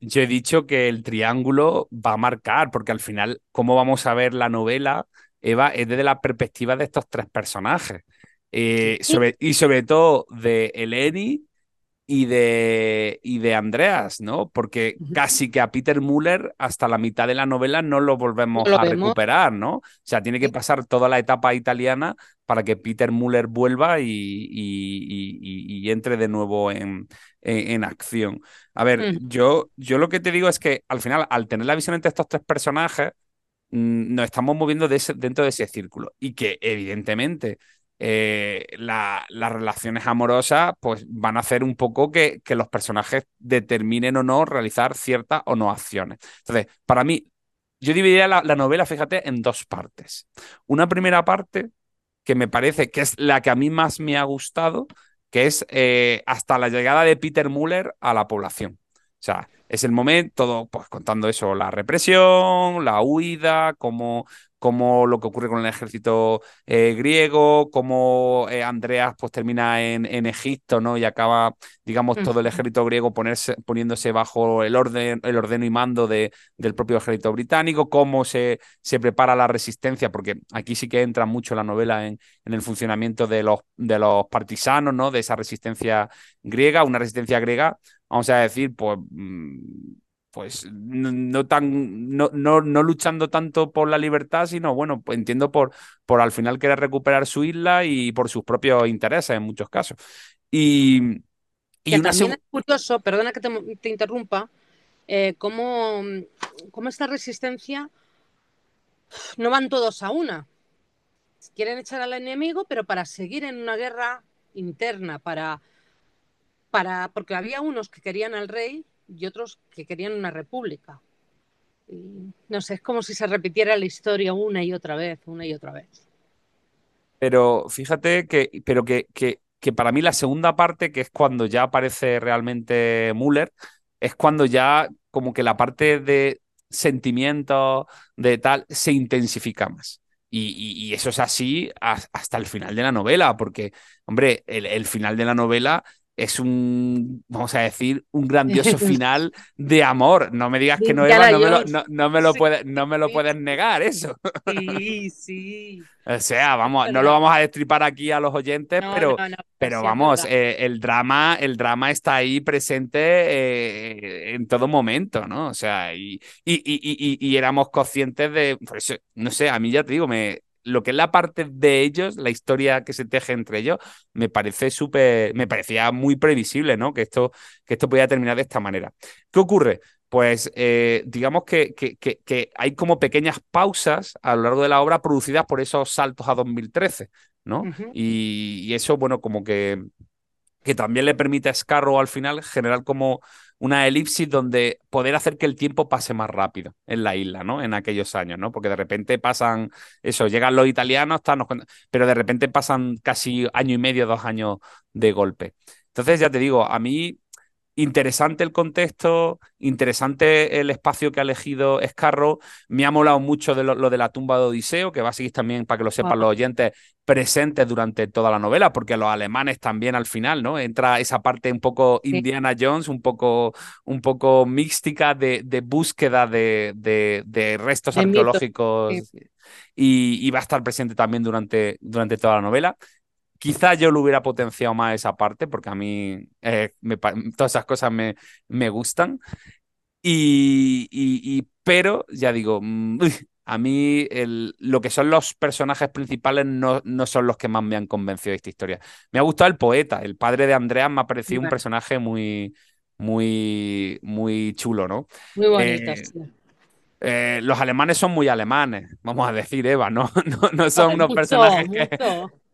B: yo he dicho que el triángulo va a marcar, porque al final, ¿cómo vamos a ver la novela? Eva, es desde la perspectiva de estos tres personajes. Eh, y sobre todo de Eleni, y de, y de Andreas, ¿no? Porque casi que a Peter Muller hasta la mitad de la novela no lo volvemos a recuperar, ¿no? O sea, tiene que pasar toda la etapa italiana para que Peter Muller vuelva y, y, entre de nuevo en, en, acción. A ver, yo, yo lo que te digo es que al final, al tener la visión entre estos tres personajes, mm, nos estamos moviendo dentro de ese círculo y que evidentemente eh, las relaciones amorosas pues van a hacer un poco que, que, los personajes determinen o no realizar ciertas o no acciones. Entonces, para mí, yo dividiría la, novela, fíjate, en dos partes. Una primera parte que me parece que es la que a mí más me ha gustado, que es eh, hasta la llegada de Peter Muller a la población. O sea, es el momento, todo, pues contando eso, la represión, la huida, cómo como lo que ocurre con el ejército eh, griego, como eh, Andreas pues termina en, en, Egipto, ¿no? Y acaba, digamos, todo el ejército griego ponerse, poniéndose bajo el orden, el ordeno y mando de, del propio ejército británico, cómo se, se prepara la resistencia, porque aquí sí que entra mucho la novela en, en el funcionamiento de los, de los partisanos, ¿no? De esa resistencia griega, una resistencia griega, vamos a decir, pues mm, pues no, tan, no, no, no, luchando tanto por la libertad, sino bueno, pues entiendo por, por al final querer recuperar su isla y por sus propios intereses en muchos casos. Y,
C: y también es curioso, perdona que te, interrumpa, eh, cómo, cómo, esta resistencia no van todos a una. Quieren echar al enemigo, pero para seguir en una guerra interna, para, para, porque había unos que querían al rey y otros que querían una república. no sé, es como si se repitiera la historia una y otra vez, una y otra vez.
B: Pero fíjate que, pero que, que, que para mí la segunda parte, que es cuando ya aparece realmente Müller, es cuando ya como que la parte de sentimientos, de tal, se intensifica más. Y, eso es así hasta el final de la novela, porque, hombre, el, el final de la novela es un, vamos a decir, un grandioso final de amor. No me digas que no, Eva, no me lo, no, me lo, puedes, no me lo puedes negar, eso.
C: Sí, sí.
B: o sea, vamos, no lo vamos a destripar aquí a los oyentes, pero, pero vamos, eh, el, drama, el drama está ahí presente eh, en todo momento, ¿no? O sea, y, y, y, y, éramos conscientes de, por eso, no sé, a mí ya te digo, me, lo que es la parte de ellos, la historia que se teje entre ellos, me parece súper, me parecía muy previsible, ¿no? Que esto, que esto podía terminar de esta manera. ¿Qué ocurre? Pues eh, digamos que, que, que, hay como pequeñas pausas a lo largo de la obra producidas por esos saltos a 2013, ¿no? y, y, eso, bueno, como que, que también le permite a Scarrow al final generar como una elipsis donde poder hacer que el tiempo pase más rápido en la isla, ¿no? En aquellos años, ¿no? Porque de repente pasan, eso, llegan los italianos, pero de repente pasan casi año y medio, dos años de golpe. Entonces, ya te digo, a mí interesante el contexto, interesante el espacio que ha elegido Escarro. Me ha molado mucho de lo, de la tumba de Odiseo, que va a seguir también, para que lo sepan los oyentes, presentes durante toda la novela, porque los alemanes también al final, ¿no? Entra esa parte un poco Indiana Jones, un poco, un poco mística de, búsqueda de, de, restos arqueológicos. Y, y, va a estar presente también durante, durante toda la novela. Quizá yo lo hubiera potenciado más esa parte, porque a mí eh, todas esas cosas me, me gustan. Y, y, pero, ya digo, mm, a mí el, lo que son los personajes principales no, no, son los que más me han convencido de esta historia. Me ha gustado el poeta, el padre de Andrea me ha parecido un personaje muy, muy, muy chulo, ¿no?
C: Muy bonito, eh,
B: eh, los alemanes son muy alemanes, vamos a decir, Eva, ¿no? No, no son unos personajes que,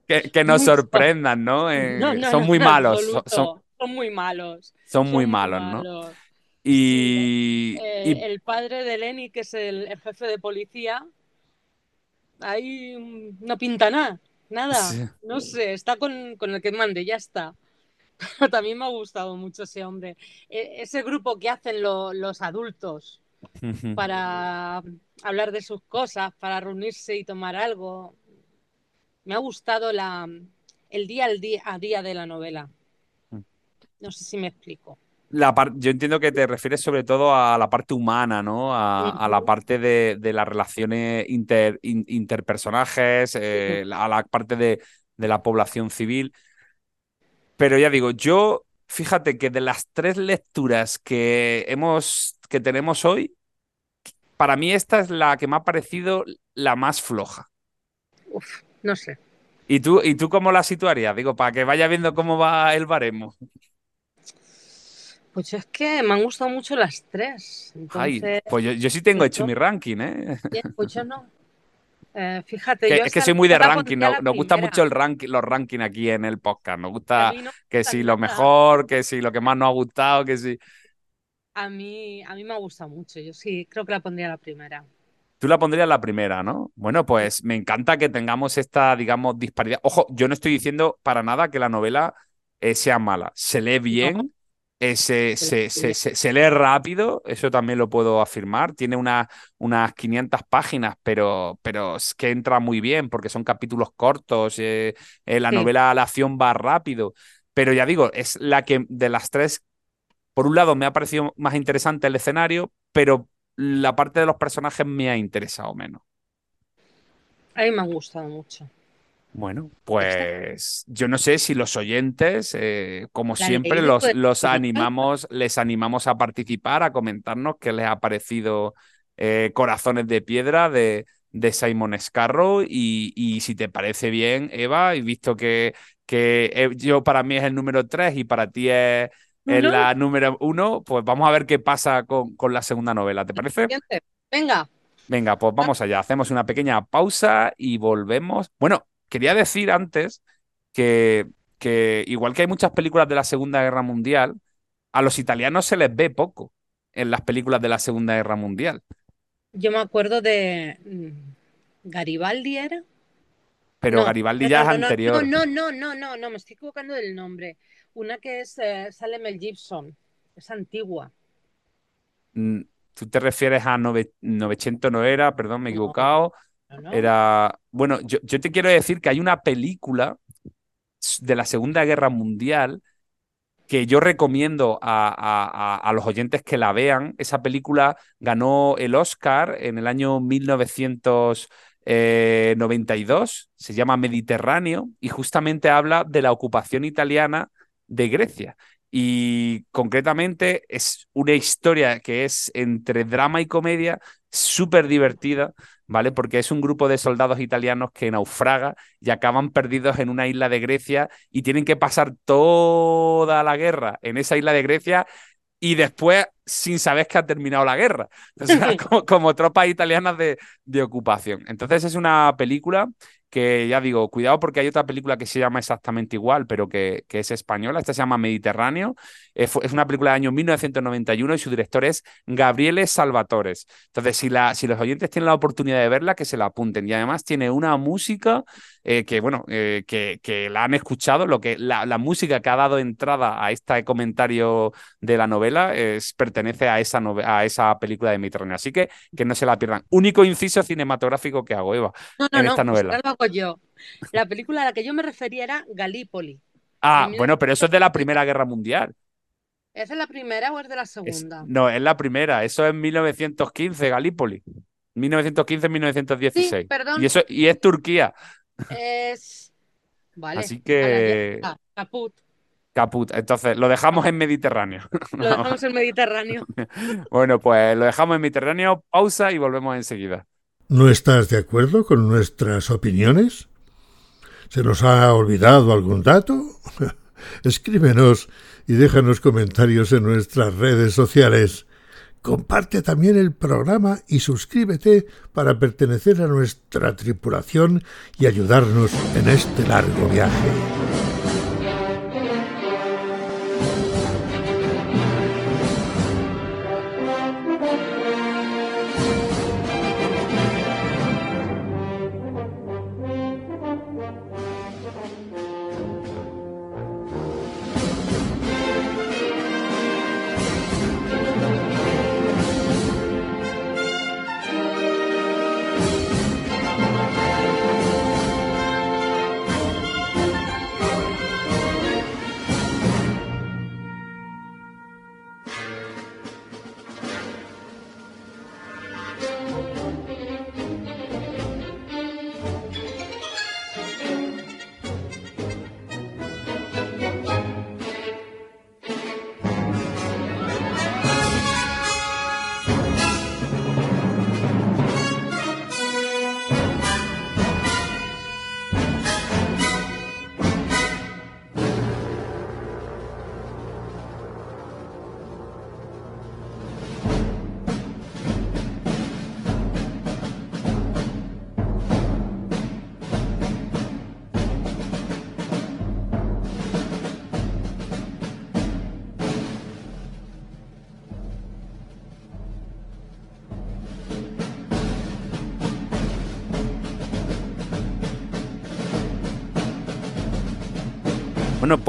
B: que, nos sorprendan, ¿no? Eh, son muy malos.
C: Son, muy malos.
B: Son, muy, malos, ¿no? Y,
C: eh, El padre de Lenny, que es el, jefe de policía, ahí no pinta nada. Nada. No sé, está con, con, el que mande, ya está. Pero también me ha gustado mucho ese hombre. E, ese grupo que hacen los adultos para hablar de sus cosas, para reunirse y tomar algo. Me ha gustado la, el día al día, a día de la novela. Mm. No sé si me explico.
B: La yo entiendo que te refieres sobre todo a la parte humana, ¿no? A, la parte de, las relaciones interpersonajes, eh, a la parte de, de, la población civil. Pero ya digo, yo, fíjate que de las tres lecturas que hemos, que tenemos hoy, para mí esta es la que me ha parecido la más floja.
C: Uf, no sé.
B: ¿Y tú, ¿Y tú cómo la situarías? Digo, para que vaya viendo cómo va el baremo.
C: Pues es que me han gustado mucho las tres.
B: Ay, pues yo, sí tengo hecho mi ranking, ¿eh?
C: Pues yo no. Eh, fíjate, yo
B: es que soy muy de ranking, nos, gusta mucho el ranking, los rankings aquí en el podcast. Nos gusta que si lo mejor, que si lo que más nos ha gustado, que si.
C: A mí, a mí me ha gustado mucho. Yo sí creo que la pondría la primera.
B: Tú la pondrías la primera, ¿no? Bueno, pues me encanta que tengamos esta, digamos, disparidad. Ojo, yo no estoy diciendo para nada que la novela eh, sea mala. Se lee bien, eh, se, se, lee rápido, eso también lo puedo afirmar. Tiene unas 500 páginas, pero, pero es que entra muy bien porque son capítulos cortos. Eh, la novela, la acción va rápido. Pero ya digo, es la que de las tres, por un lado me ha parecido más interesante el escenario, pero la parte de los personajes me ha interesado menos.
C: A mí me ha gustado mucho.
B: Bueno, pues yo no sé si los oyentes, eh, como siempre, los, los, animamos, les animamos a participar, a comentarnos qué les ha parecido eh, Corazones de Piedra de, de Simon Scarrow y, si te parece bien, Eva, y visto que, que eh, yo para mí es el número tres y para ti es en la número uno, pues vamos a ver qué pasa con, con la segunda novela, ¿te parece?
C: Venga.
B: Venga, pues vamos allá, hacemos una pequeña pausa y volvemos. Bueno, quería decir antes que, que igual que hay muchas películas de la Segunda Guerra Mundial, a los italianos se les ve poco en las películas de la Segunda Guerra Mundial.
C: Yo me acuerdo de mm, Garibaldi era.
B: Pero Garibaldi ya es anterior.
C: No, no, no, no, no, me estoy equivocando del nombre. Una que es eh, sale Mel Gibson, es antigua.
B: Mm, ¿Tú te refieres a 900 no era? Perdón, me he equivocado. Era. Bueno, yo, te quiero decir que hay una película de la Segunda Guerra Mundial que yo recomiendo a, a, los oyentes que la vean. Esa película ganó el Oscar en el año 1992, eh, se llama Mediterráneo y justamente habla de la ocupación italiana de Grecia. Y concretamente es una historia que es entre drama y comedia, súper divertida, ¿vale? Porque es un grupo de soldados italianos que naufraga y acaban perdidos en una isla de Grecia y tienen que pasar toda la guerra en esa isla de Grecia y después sin saber que ha terminado la guerra, o sea, como, tropas italianas de, de, ocupación. Entonces es una película que ya digo, cuidado porque hay otra película que se llama exactamente igual, pero que, que es española. Esta se llama Mediterráneo. Es, una película del año 1991 y su director es Gabriele Salvatores. Entonces, si, la, si los oyentes tienen la oportunidad de verla, que se la apunten. Y además tiene una música eh, que, bueno, eh, que, que, la han escuchado. Lo que, la, la, música que ha dado entrada a este comentario de la novela es, pertenece a esa, a esa película de Mediterráneo. Así que que no se la pierdan. Único inciso cinematográfico que hago, Eva, en esta novela
C: yo. La película a la que yo me refería era Galípoli.
B: Ah, bueno, pero eso es de la Primera Guerra Mundial.
C: ¿Es de la primera o es de la segunda?
B: no, es la primera. Eso es 1915, Galípoli. 1915-1916. Sí, perdón. Y, eso, y es Turquía.
C: Es. Vale.
B: Así que.
C: Caput.
B: Caput. Entonces, lo dejamos en Mediterráneo.
C: Lo dejamos en Mediterráneo.
B: bueno, pues lo dejamos en Mediterráneo. Pausa y volvemos enseguida.
D: ¿No estás de acuerdo con nuestras opiniones? ¿Se nos ha olvidado algún dato? Escríbenos y déjanos comentarios en nuestras redes sociales. Comparte también el programa y suscríbete para pertenecer a nuestra tripulación y ayudarnos en este largo viaje.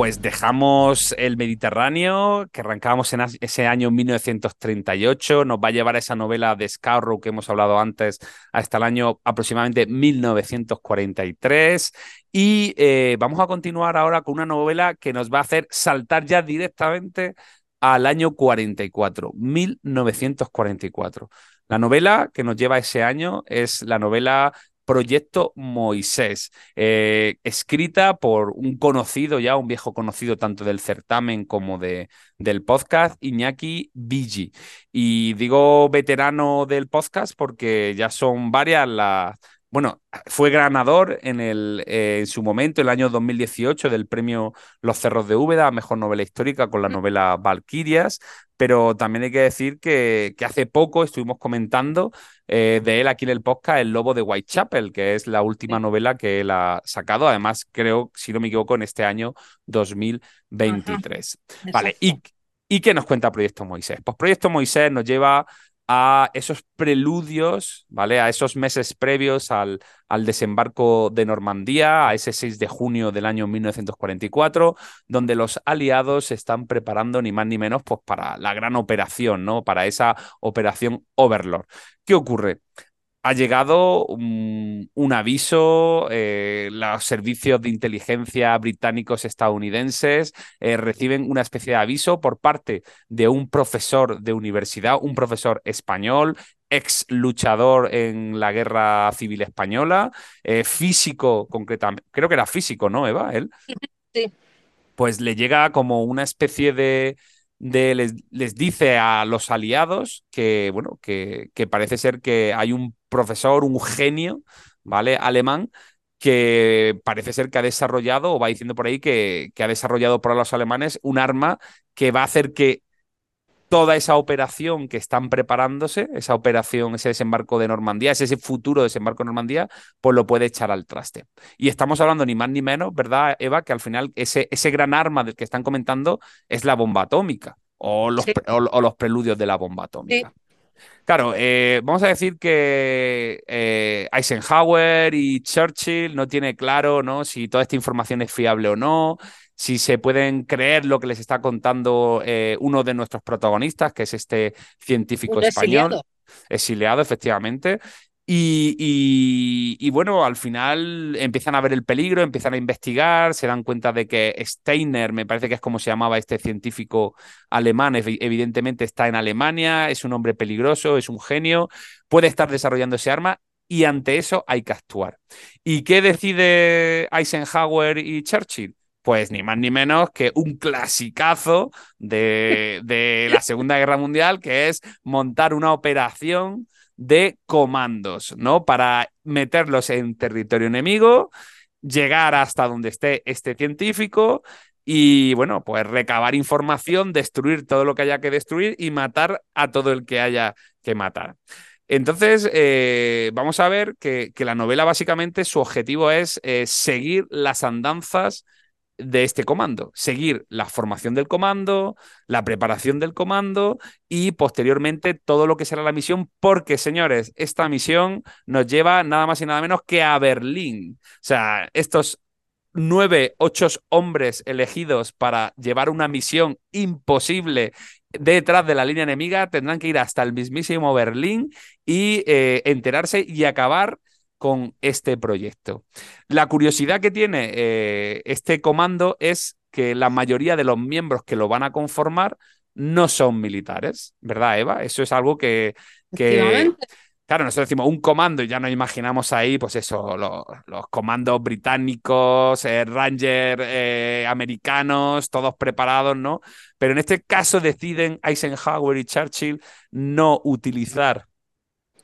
B: Pues dejamos el Mediterráneo, que arrancábamos en ese año 1938, nos va a llevar esa novela de Scarrow que hemos hablado antes hasta el año aproximadamente 1943. Y eh, vamos a continuar ahora con una novela que nos va a hacer saltar ya directamente al año 44, 1944. La novela que nos lleva ese año es la novela Proyecto Moisés, eh, escrita por un conocido ya, un viejo conocido tanto del certamen como de, del podcast, Iñaki Vigi. Y digo veterano del podcast porque ya son varias las bueno, fue ganador en, el, eh, en su momento, el año 2018, del premio Los Cerros de Úbeda a Mejor Novela Histórica con la novela Valquirias, pero también hay que decir que, que hace poco estuvimos comentando eh, de él aquí en el podcast El Lobo de Whitechapel, que es la última novela que él ha sacado, además creo, si no me equivoco, en este año 2023. Vale, ¿y, ¿y qué nos cuenta Proyecto Moisés? Pues Proyecto Moisés nos lleva a esos preludios, ¿vale? A esos meses previos al, al, desembarco de Normandía, a ese 6 de junio del año 1944, donde los aliados se están preparando ni más ni menos pues, para la gran operación, ¿no? Para esa operación Overlord. ¿Qué ocurre? Ha llegado un, aviso, eh, los servicios de inteligencia británicos estadounidenses eh, reciben una especie de aviso por parte de un profesor de universidad, un profesor español, ex luchador en la guerra civil española, eh, físico concretamente, creo que era físico, ¿no, Eva? Él.
C: Sí.
B: Pues le llega como una especie de les, les, dice a los aliados que, bueno, que, que, parece ser que hay un profesor, un genio, ¿vale? Alemán, que parece ser que ha desarrollado, o va diciendo por ahí que, que ha desarrollado para los alemanes un arma que va a hacer que toda esa operación que están preparándose, esa operación, ese desembarco de Normandía, ese, futuro desembarco de Normandía, pues lo puede echar al traste. Y estamos hablando ni más ni menos, ¿verdad, Eva? Que al final ese, ese gran arma del que están comentando es la bomba atómica o los, o, los preludios de la bomba atómica. Claro, eh, vamos a decir que eh, Eisenhower y Churchill no tiene claro ¿no? si toda esta información es fiable o no, si se pueden creer lo que les está contando eh, uno de nuestros protagonistas, que es este científico español. Exiliado, efectivamente. Y, bueno, al final empiezan a ver el peligro, empiezan a investigar, se dan cuenta de que Steiner, me parece que es como se llamaba este científico alemán, evidentemente está en Alemania, es un hombre peligroso, es un genio, puede estar desarrollando ese arma y ante eso hay que actuar. ¿Y qué decide Eisenhower y Churchill? pues ni más ni menos que un clasicazo de, de la Segunda Guerra Mundial, que es montar una operación de comandos, ¿no? Para meterlos en territorio enemigo, llegar hasta donde esté este científico y, bueno, pues recabar información, destruir todo lo que haya que destruir y matar a todo el que haya que matar. Entonces, eh, vamos a ver que, que, la novela básicamente su objetivo es eh, seguir las andanzas de este comando, seguir la formación del comando, la preparación del comando y posteriormente todo lo que será la misión, porque señores, esta misión nos lleva nada más y nada menos que a Berlín. O sea, estos nueve, ocho hombres elegidos para llevar una misión imposible detrás de la línea enemiga tendrán que ir hasta el mismísimo Berlín y eh, enterarse y acabar con este proyecto. La curiosidad que tiene eh, este comando es que la mayoría de los miembros que lo van a conformar no son militares, ¿verdad, Eva? Eso es algo que... que claro, nosotros decimos un comando y ya nos imaginamos ahí, pues eso, los, comandos británicos, eh, Ranger eh, americanos, todos preparados, ¿no? Pero en este caso deciden Eisenhower y Churchill no utilizar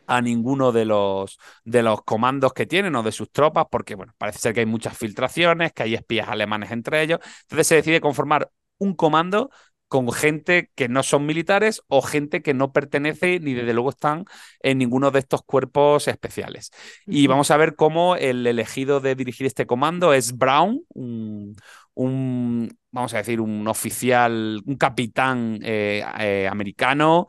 B: a ninguno de los, de los comandos que tienen o de sus tropas, porque bueno, parece ser que hay muchas filtraciones, que hay espías alemanes entre ellos. Entonces se decide conformar un comando con gente que no son militares o gente que no pertenece ni desde luego están en ninguno de estos cuerpos especiales. Y vamos a ver cómo el elegido de dirigir este comando es Brown, un, un, vamos a decir, un oficial, un capitán eh, eh, americano,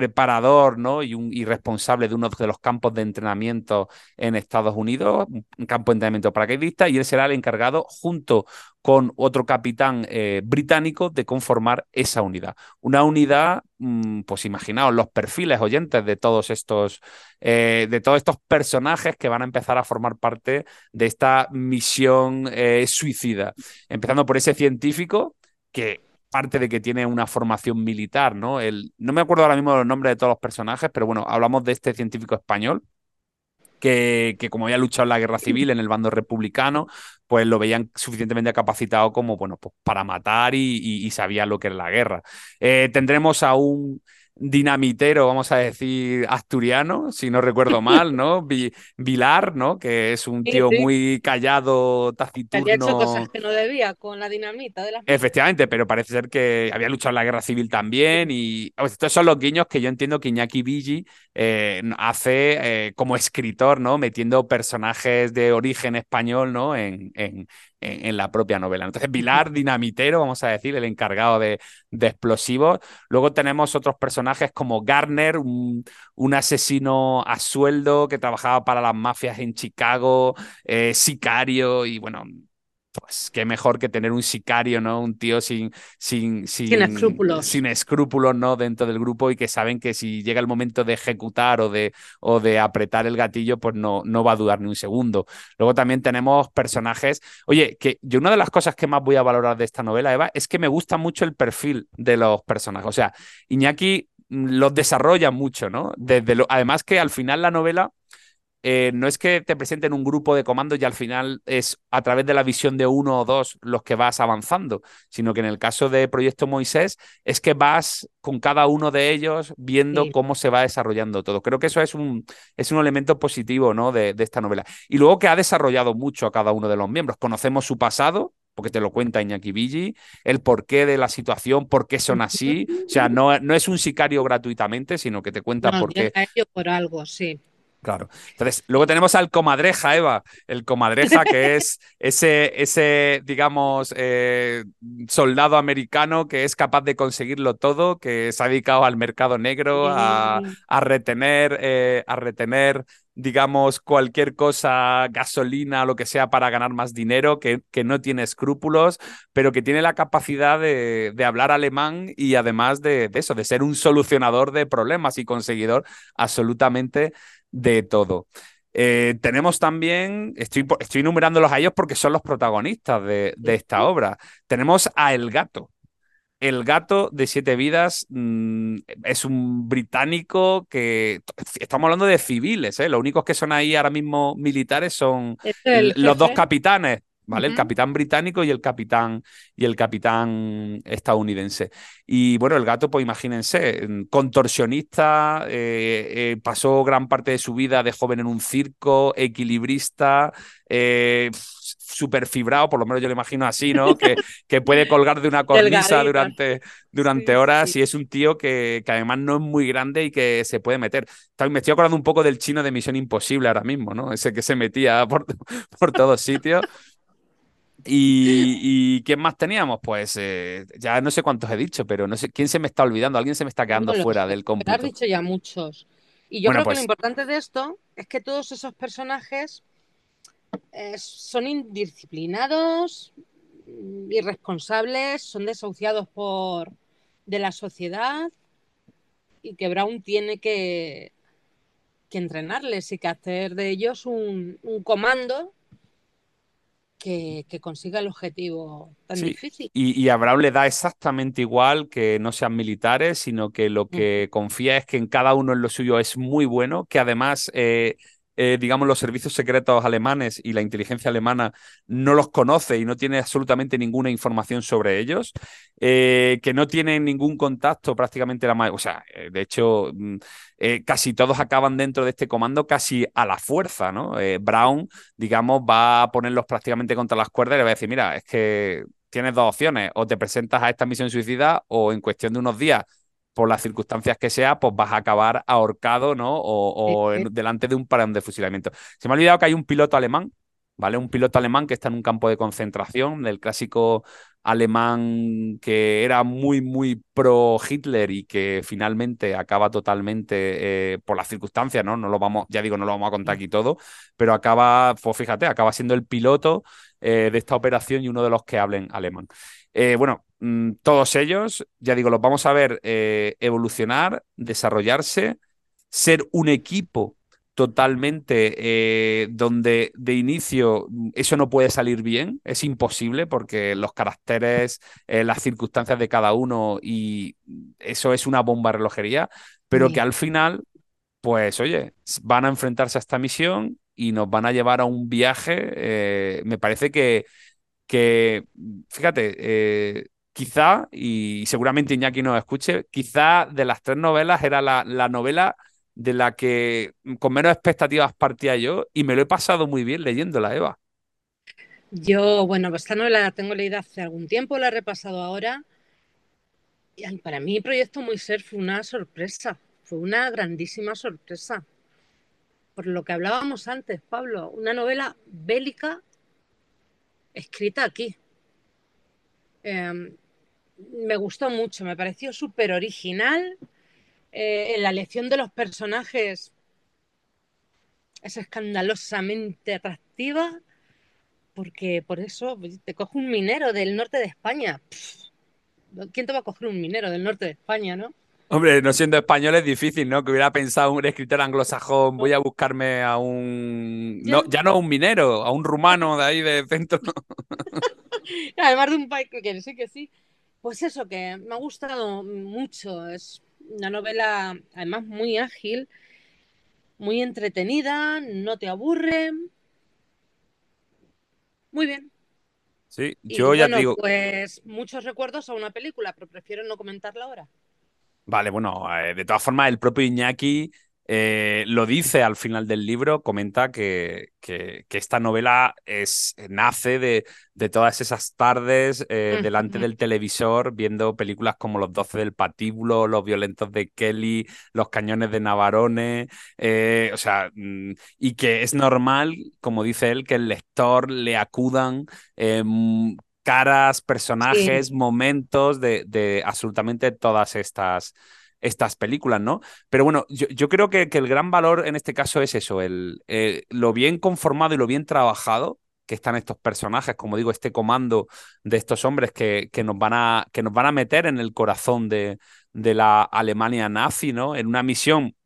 B: preparador ¿no? y, un, responsable de uno de los campos de entrenamiento en Estados Unidos, un campo de entrenamiento paracaidista, y él será el encargado, junto con otro capitán eh, británico, de conformar esa unidad. Una unidad, mm, pues imaginaos los perfiles oyentes de todos estos, eh, de todos estos personajes que van a empezar a formar parte de esta misión eh, suicida. Empezando por ese científico que parte de que tiene una formación militar, ¿no? El, no me acuerdo ahora mismo los nombres de todos los personajes, pero bueno, hablamos de este científico español que, que, como había luchado en la guerra civil en el bando republicano, pues lo veían suficientemente capacitado como, bueno, pues para matar y, sabía lo que era la guerra. Eh, tendremos a un dinamitero, vamos a decir, asturiano, si no recuerdo mal, ¿no? Vilar, ¿no? Que es un tío muy callado, taciturno.
C: Había hecho cosas que no debía con la dinamita de
B: Efectivamente, pero parece ser que había luchado en la guerra civil también y estos son los guiños que yo entiendo que Iñaki Vigi eh, hace eh, como escritor, ¿no? Metiendo personajes de origen español, ¿no? En, en, en, la propia novela. Entonces, Vilar, dinamitero, vamos a decir, el encargado de, explosivos. Luego tenemos otros personajes como Garner, un, un, asesino a sueldo que trabajaba para las mafias en Chicago, eh, sicario y bueno, pues qué mejor que tener un sicario, ¿no? Un tío sin, sin,
C: sin, escrúpulos.
B: Sin escrúpulos, ¿no? Dentro del grupo y que saben que si llega el momento de ejecutar o de, o de apretar el gatillo, pues no, no va a dudar ni un segundo. Luego también tenemos personajes. Oye, que yo una de las cosas que más voy a valorar de esta novela, Eva, es que me gusta mucho el perfil de los personajes. O sea, Iñaki mm, los desarrolla mucho, ¿no? Desde lo... Además que al final la novela eh, no es que te presenten un grupo de comandos y al final es a través de la visión de uno o dos los que vas avanzando, sino que en el caso de Proyecto Moisés es que vas con cada uno de ellos viendo cómo se va desarrollando todo. Creo que eso es un, es un elemento positivo ¿no? de, de esta novela. Y luego que ha desarrollado mucho a cada uno de los miembros. Conocemos su pasado, porque te lo cuenta Iñaki Vigi, el porqué de la situación, por qué son así. O sea, no, no es un sicario gratuitamente, sino que te cuenta por qué.
C: por algo, sí.
B: Claro. Entonces, luego tenemos al comadreja, Eva. El comadreja, que es ese, ese digamos, eh, soldado americano que es capaz de conseguirlo todo, que se ha dedicado al mercado negro, a, retener, eh, a retener digamos, cualquier cosa, gasolina, lo que sea, para ganar más dinero, que, que no tiene escrúpulos, pero que tiene la capacidad de, de hablar alemán y además de, de, eso, de ser un solucionador de problemas y conseguidor absolutamente de todo. Eh, tenemos también, estoy, estoy numerándolos a ellos porque son los protagonistas de, de esta obra. Tenemos a El Gato, el gato de siete vidas mm, es un británico que estamos hablando de civiles, ¿eh? Los únicos que son ahí ahora mismo militares son los dos capitanes, ¿vale? El capitán británico y el capitán y el capitán estadounidense. Y bueno, el gato, pues imagínense, contorsionista, eh, eh, pasó gran parte de su vida de joven en un circo, equilibrista, eh, súper fibrado, por lo menos yo lo imagino así, ¿no? Que, que puede colgar de una cornisa durante, durante horas y es un tío que, que, además no es muy grande y que se puede meter. Me estoy acordando un poco del chino de Misión Imposible ahora mismo, ¿no? Ese que se metía por, por todos sitios. Y, y, ¿quién más teníamos? Pues eh, ya no sé cuántos he dicho, pero no sé quién se me está olvidando, alguien se me está quedando fuera del cómputo.
C: Has dicho ya muchos. Y yo creo que lo pues importante de esto es que todos esos personajes eh, son indisciplinados, mm, irresponsables, son desahuciados por de la sociedad y que Brown tiene que, que entrenarles y que hacer de ellos un, un comando que, que, consiga el objetivo tan difícil.
B: Y, y, a Brown le da exactamente igual que no sean militares, sino que lo mm. que confía es que en cada uno en lo suyo es muy bueno, que además eh, eh, digamos, los servicios secretos alemanes y la inteligencia alemana no los conoce y no tiene absolutamente ninguna información sobre ellos, eh, que no tienen ningún contacto prácticamente la o sea, eh, de hecho, mm, casi todos acaban dentro de este comando casi a la fuerza, ¿no? Brown, digamos, va a ponerlos prácticamente contra las cuerdas y le va a decir, mira, es que tienes dos opciones, o te presentas a esta misión suicida o en cuestión de unos días por las circunstancias que sea, pues vas a acabar ahorcado, ¿no? O, delante de un parón de fusilamiento. Se me ha olvidado que hay un piloto alemán, ¿vale? Un piloto alemán que está en un campo de concentración, del clásico alemán que era muy, muy pro Hitler y que finalmente acaba totalmente eh, por las circunstancias, ¿no? No lo vamos, ya digo, no lo vamos a contar aquí todo, pero acaba, pues fíjate, acaba siendo el piloto eh, de esta operación y uno de los que hablen alemán. Eh, bueno, mm, todos ellos, ya digo, los vamos a ver evolucionar, desarrollarse, ser un equipo totalmente eh, donde de inicio eso no puede salir bien, es imposible porque los caracteres, eh, las circunstancias de cada uno y eso es una bomba relojería, pero que al final, pues oye, van a enfrentarse a esta misión y nos van a llevar a un viaje, eh, me parece que, que fíjate, quizá, y seguramente Iñaki nos escuche, quizá de las tres novelas era la, la novela de la que con menos expectativas partía yo y me lo he pasado muy bien leyéndola, Eva.
C: Yo, bueno, esta novela la tengo leída hace algún tiempo, la he repasado ahora. Y para mí, Proyecto Moisés fue una sorpresa, fue una grandísima sorpresa. Por lo que hablábamos antes, Pablo, una novela bélica escrita aquí. Em, me gustó mucho, me pareció súper original eh, la elección de los personajes es escandalosamente atractiva, porque por eso te coge un minero del norte de España. ¿Quién te va a coger un minero del norte de España, no?
B: Hombre, no siendo español es difícil, ¿no? Que hubiera pensado un escritor anglosajón, voy a buscarme a un... No, ya no a un minero, a un rumano de ahí de centro.
C: Además de un país que sí que sí. Pues eso, que me ha gustado mucho. Es una novela además muy ágil, muy entretenida, no te aburre. Muy bien.
B: Sí, yo ya digo.
C: Pues muchos recuerdos a una película, pero prefiero no comentarla ahora.
B: Vale, bueno, eh, de todas formas, el propio Iñaki eh, lo dice al final del libro, comenta que, que, esta novela es, nace de, de todas esas tardes eh, delante del televisor viendo películas como Los Doce del Patíbulo, Los Violentos de Kelly, Los Cañones de Navarone, eh, o sea, mm, y que es normal, como dice él, que el lector le acudan caras, personajes, momentos de, de absolutamente todas estas estas películas, ¿no? Pero bueno, yo, creo que, el gran valor en este caso es eso, el, eh, lo bien conformado y lo bien trabajado que están estos personajes, como digo, este comando de estos hombres que, que, nos, van a, que nos van a meter en el corazón de, de la Alemania nazi, ¿no? En una misión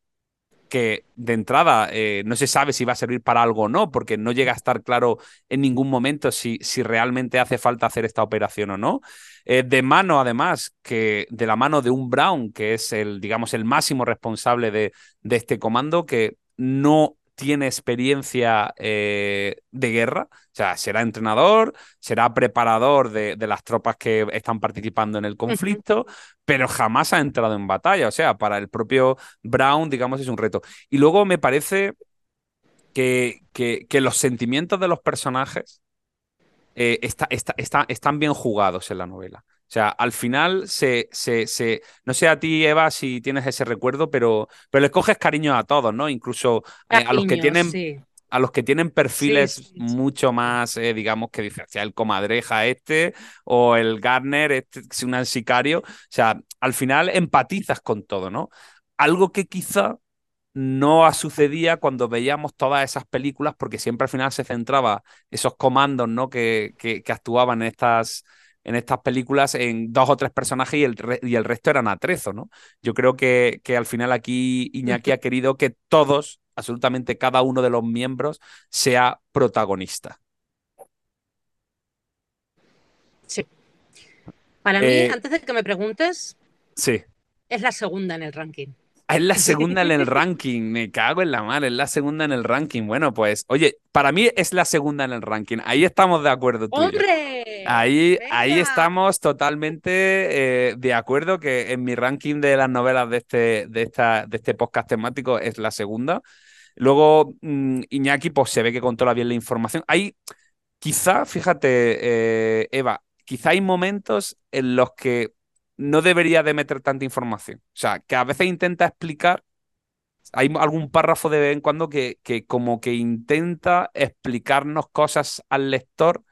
B: que de entrada eh, no se sabe si va a servir para algo o no, porque no llega a estar claro en ningún momento si, si realmente hace falta hacer esta operación o no. Eh, de mano, además, que de la mano de un Brown, que es el, digamos, el máximo responsable de, de este comando, que no tiene experiencia eh, de guerra, sea, será entrenador, será preparador de, las tropas que están participando en el conflicto, pero jamás ha entrado en batalla, o sea, para el propio Brown, digamos, es un reto. Y luego me parece que, que, los sentimientos de los personajes eh, están bien jugados en la novela. O sea, al final se, se, se, no sé a ti, Eva, si tienes ese recuerdo, pero, pero le coges cariño a todos, ¿no? Incluso eh, a los que tienen. A los que tienen perfiles mucho más, eh, digamos, que dice, sea el comadreja este o el Garner, este, un sicario. O sea, al final empatizas con todo, ¿no? Algo que quizá no sucedía cuando veíamos todas esas películas, porque siempre al final se centraba esos comandos, ¿no? Que, que, que actuaban en estas, en estas películas en dos o tres personajes y el, y el resto eran atrezo, ¿no? Yo creo que, que al final aquí Iñaki ha querido que todos, absolutamente cada uno de los miembros, sea protagonista.
C: Sí. Para mí, eh, antes de que me preguntes,
B: sí.
C: es la segunda en el ranking.
B: Es la segunda en el ranking, me cago en la madre, es la segunda en el ranking. Bueno, pues, oye, para mí es la segunda en el ranking. Ahí estamos de acuerdo tú.
C: ¡Hombre!
B: Ahí, ahí estamos totalmente eh, de acuerdo que en mi ranking de las novelas de este, de esta, de este podcast temático es la segunda. Luego, mm, Iñaki, pues se ve que controla bien la información. Hay, quizá, fíjate, eh, Eva, quizá hay momentos en los que no debería de meter tanta información. O sea, que a veces intenta explicar hay algún párrafo de vez en cuando que, que como que intenta explicarnos cosas al lector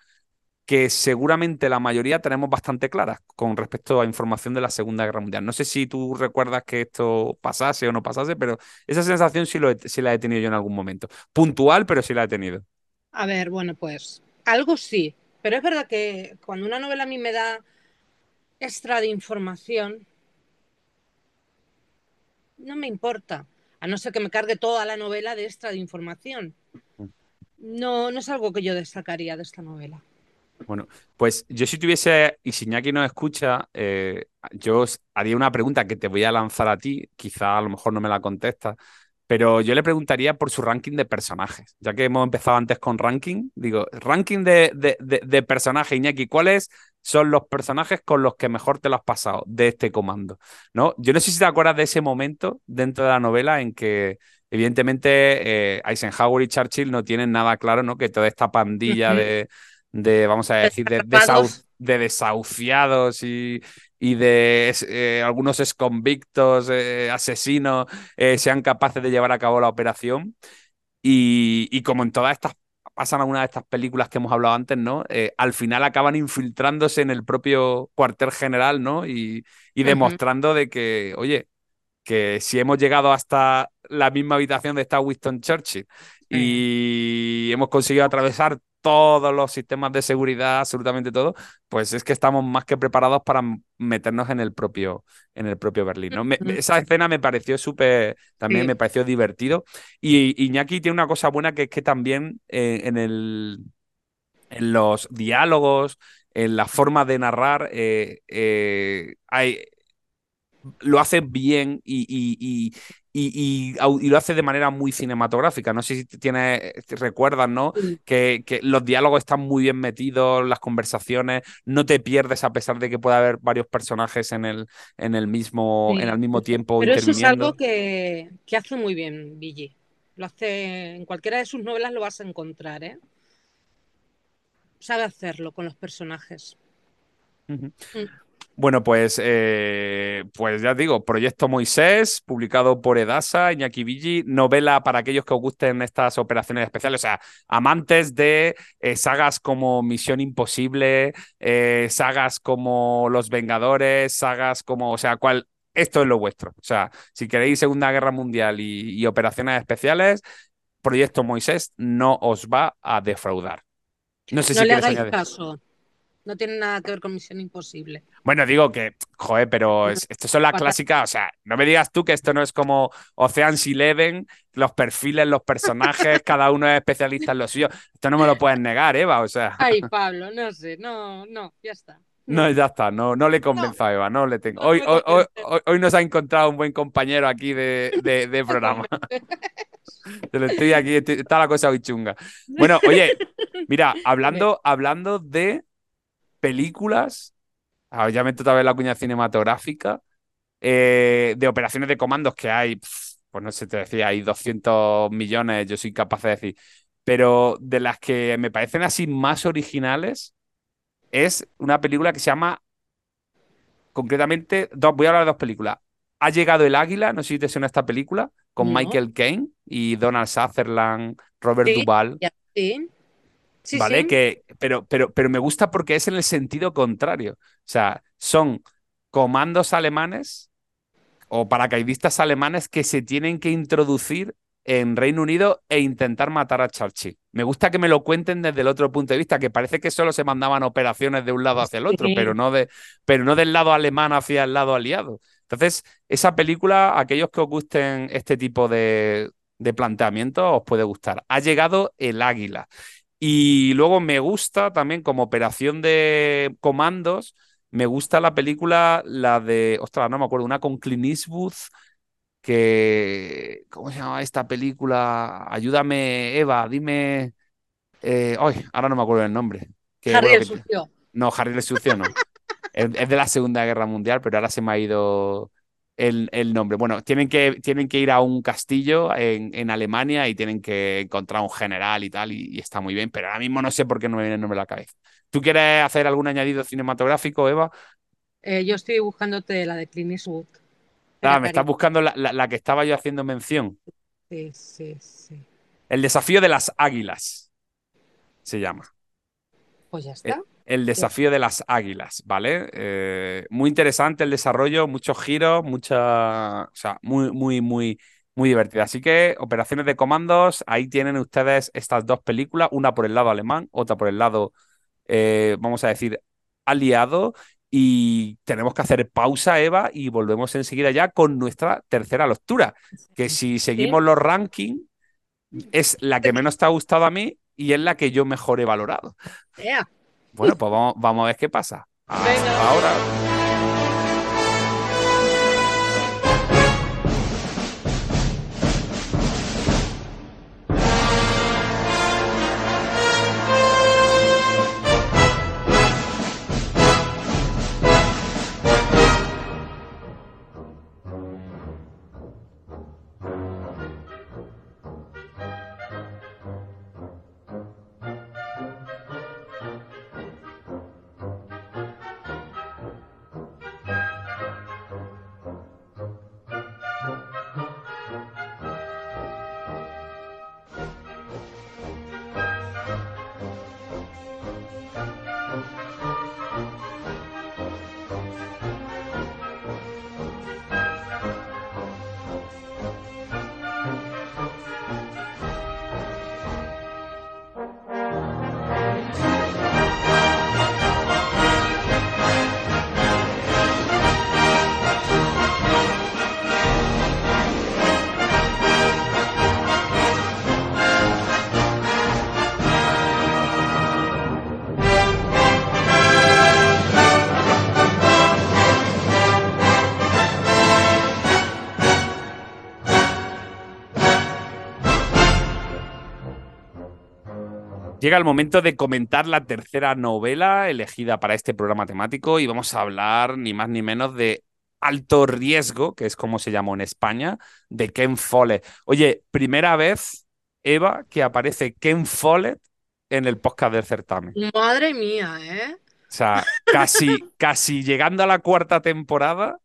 B: que seguramente la mayoría tenemos bastante claras con respecto a información de la Segunda Guerra Mundial. No sé si tú recuerdas que esto pasase o no pasase, pero esa sensación sí, lo sí la he tenido yo en algún momento. Puntual, pero sí la he tenido.
C: A ver, bueno, pues algo sí, pero es verdad que cuando una novela a mí me da extra de información, no me importa, a no ser que me cargue toda la novela de extra de información. No, no es algo que yo destacaría de esta novela.
B: Bueno, pues yo si tuviese, y si Iñaki nos escucha, eh, yo haría una pregunta que te voy a lanzar a ti, quizá a lo mejor no me la contestas, pero yo le preguntaría por su ranking de personajes, ya que hemos empezado antes con ranking, digo, ranking de, de, de, personajes, Iñaki, ¿cuáles son los personajes con los que mejor te lo has pasado de este comando? ¿No? Yo no sé si te acuerdas de ese momento dentro de la novela en que evidentemente eh, Eisenhower y Churchill no tienen nada claro, ¿no? Que toda esta pandilla de de, vamos a decir, de, de desahuciados y, y de eh, algunos exconvictos, eh, asesinos, sean capaces de llevar a cabo la operación. Y, y como en todas estas, pasan algunas de estas películas que hemos hablado antes, ¿no? al final acaban infiltrándose en el propio cuartel general, ¿no? Y, y demostrando de que, oye, que si hemos llegado hasta la misma habitación de esta Winston Churchill y hemos conseguido atravesar todos los sistemas de seguridad, absolutamente todo, pues es que estamos más que preparados para meternos en el propio, en el propio Berlín. esa escena me pareció súper, también me pareció divertido. Y Iñaki tiene una cosa buena que es que también eh, en, el, en los diálogos, en la forma de narrar, eh, eh, hay, lo hace bien y, y, y, lo hace de manera muy cinematográfica. No sé si tienes, recuerdas, ¿no? Que, que, los diálogos están muy bien metidos, las conversaciones, no te pierdes a pesar de que pueda haber varios personajes en el, en el mismo, en el mismo tiempo.
C: Pero eso es algo que, que hace muy bien Billy. Lo hace en cualquiera de sus novelas lo vas a encontrar, ¿eh? Sabe hacerlo con los personajes.
B: Bueno, pues, eh, pues ya digo, Proyecto Moisés, publicado por Edasa, Iñaki Villi, novela para aquellos que os gusten estas operaciones especiales, o sea, amantes de eh, sagas como Misión Imposible, eh, sagas como Los Vengadores, sagas como, o sea, cual, esto es lo vuestro. O sea, si queréis Segunda Guerra Mundial y, operaciones especiales, Proyecto Moisés no os va a defraudar.
C: No sé si le hagáis caso. No tiene nada que ver con Misión Imposible.
B: Bueno, digo que, joder, pero esto son las clásicas, o sea, no me digas tú que esto no es como Ocean's Eleven, los perfiles, los personajes, cada uno es especialista en lo suyo. Esto no me lo puedes negar, Eva, o sea.
C: Ay, Pablo, no sé, no, no, ya está.
B: No, ya está, no, no le convenzo a Eva, no le tengo. Hoy, hoy, hoy, nos ha encontrado un buen compañero aquí de, de, programa. estoy aquí, está la cosa muy chunga. Bueno, oye, mira, hablando, hablando de películas, ya meto otra vez la cuña cinematográfica, eh, de operaciones de comandos que hay, pues no sé, te decía, hay 200 millones, yo soy capaz de decir, pero de las que me parecen así más originales, es una película que se llama, concretamente, dos, voy a hablar de dos películas. Ha llegado el águila, no sé si te suena esta película, con Michael Caine y Donald Sutherland, Robert Duvall. Sí. ¿Vale? Que, pero, pero, pero me gusta porque es en el sentido contrario. O sea, son comandos alemanes o paracaidistas alemanes que se tienen que introducir en Reino Unido e intentar matar a Churchill. Me gusta que me lo cuenten desde el otro punto de vista, que parece que solo se mandaban operaciones de un lado hacia el otro, pero no, de, pero no del lado alemán hacia el lado aliado. Entonces, esa película, aquellos que os gusten este tipo de, de planteamiento, os puede gustar. Ha llegado el águila. Y luego me gusta también como operación de comandos, me gusta la película, la de, ostras, no me acuerdo, una con Clint Eastwood, que, ¿cómo se llama esta película? Ayúdame, Eva, dime, eh, ay, ahora no me acuerdo el nombre.
C: Harry el Sucio.
B: No, Harry el Sucio no. es, de la Segunda Guerra Mundial, pero ahora se me ha ido el, nombre. Bueno, tienen que, tienen que ir a un castillo en, en, Alemania y tienen que encontrar un general y tal, y, está muy bien, pero ahora mismo no sé por qué no me viene el nombre a la cabeza. ¿Tú quieres hacer algún añadido cinematográfico, Eva?
C: Eh, yo estoy buscándote la de Clint Eastwood.
B: Ah, me estás buscando la, que estaba yo haciendo mención.
C: Sí, sí, sí.
B: El desafío de las águilas se llama.
C: Pues ya está.
B: El, desafío de las águilas, ¿vale? Eh, muy interesante el desarrollo, muchos giros, mucha. O sea, muy, muy, muy, muy divertida. Así que, operaciones de comandos, ahí tienen ustedes estas dos películas, una por el lado alemán, otra por el lado, eh, vamos a decir, aliado. Y tenemos que hacer pausa, Eva, y volvemos enseguida ya con nuestra tercera lectura, que si seguimos los rankings, es la que menos te ha gustado a mí y es la que yo mejor he valorado. Bueno, pues vamos, vamos a ver qué pasa. ahora. Llega el momento de comentar la tercera novela elegida para este programa temático y vamos a hablar ni más ni menos de Alto Riesgo, que es como se llamó en España, de Ken Follett. Oye, primera vez, Eva, que aparece Ken Follett en el podcast del certamen.
C: Madre mía, ¿eh?
B: O sea, casi, casi llegando a la cuarta temporada,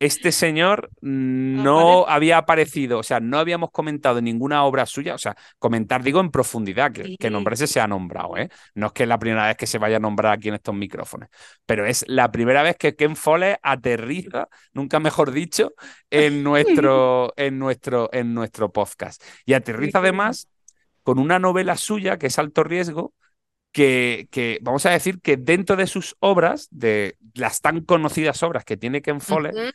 B: este señor no había aparecido, o sea, no habíamos comentado ninguna obra suya, o sea, comentar, digo, en profundidad, que, que nombrarse se ha nombrado, ¿eh? No es que es la primera vez que se vaya a nombrar aquí en estos micrófonos, pero es la primera vez que Ken Follett aterriza, nunca mejor dicho, en nuestro, en nuestro, en nuestro podcast. Y aterriza además con una novela suya que es Alto Riesgo, que, que, vamos a decir que dentro de sus obras, de las tan conocidas obras que tiene Ken Follett,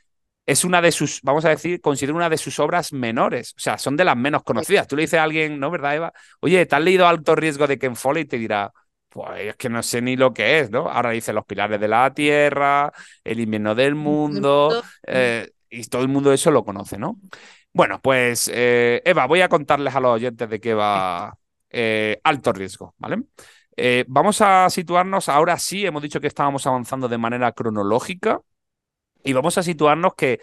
B: es una de sus, vamos a decir, considero una de sus obras menores. O sea, son de las menos conocidas. Tú le dices a alguien, ¿no, verdad, Eva? Oye, ¿te has leído Alto Riesgo de Ken Follett? Y te dirá, pues es que no sé ni lo que es, ¿no? Ahora dice Los Pilares de la Tierra, El Invierno del Mundo, eh, y todo el mundo eso lo conoce, ¿no? Bueno, pues eh, Eva, voy a contarles a los oyentes de qué va eh, Alto Riesgo, ¿vale? vamos a situarnos, ahora sí, hemos dicho que estábamos avanzando de manera cronológica, y vamos a situarnos que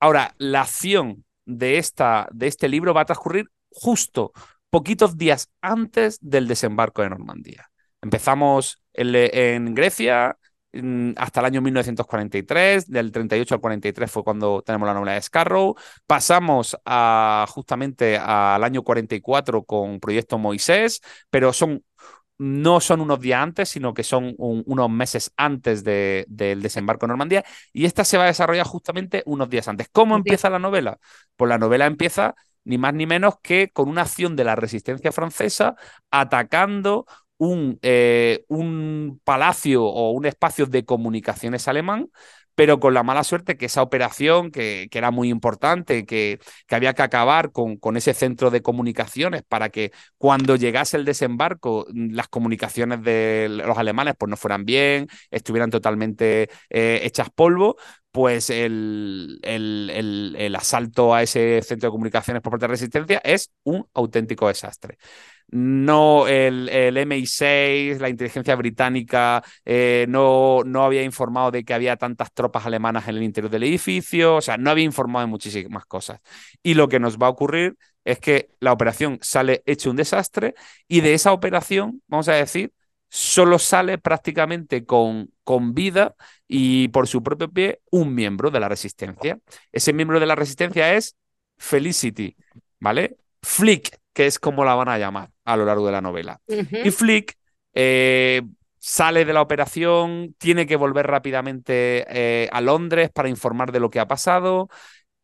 B: ahora la acción de, esta, de este libro va a transcurrir justo poquitos días antes del desembarco de Normandía. Empezamos en, Grecia hasta el año 1943, del 38 al 43 fue cuando tenemos la novela de Scarrow, pasamos justamente al año 44 con Proyecto Moisés, pero son no son unos días antes, sino que son unos meses antes del desembarco en Normandía, y esta se va a desarrollar justamente unos días antes. ¿Cómo empieza la novela? Pues la novela empieza ni más ni menos que con una acción de la resistencia francesa atacando un, eh, un palacio o un espacio de comunicaciones alemán pero con la mala suerte que esa operación, que, que era muy importante, que, que, había que acabar con, con ese centro de comunicaciones para que cuando llegase el desembarco mm, las comunicaciones de los alemanes pues no fueran bien, estuvieran totalmente eh, hechas polvo, pues el, el, el, asalto a ese centro de comunicaciones por parte de la resistencia es un auténtico desastre no el, el MI6, la inteligencia británica, eh, no, no había informado de que había tantas tropas alemanas en el interior del edificio, o sea, no había informado de muchísimas cosas. Y lo que nos va a ocurrir es que la operación sale hecho un desastre y de esa operación, vamos a decir, solo sale prácticamente con, con vida y por su propio pie un miembro de la resistencia. Ese miembro de la resistencia es Felicity, ¿vale? Flick, que es como la van a llamar a lo largo de la novela. Y Flick eh, sale de la operación, tiene que volver rápidamente eh, a Londres para informar de lo que ha pasado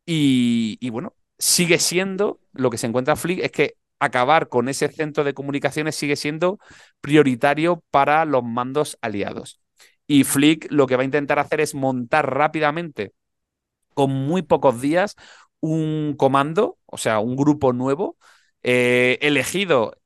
B: y, y, bueno, sigue siendo, lo que se encuentra Flick es que acabar con ese centro de comunicaciones sigue siendo prioritario para los mandos aliados. Y Flick lo que va a intentar hacer es montar rápidamente, con muy pocos días, un comando, o sea, un grupo nuevo, eh, elegido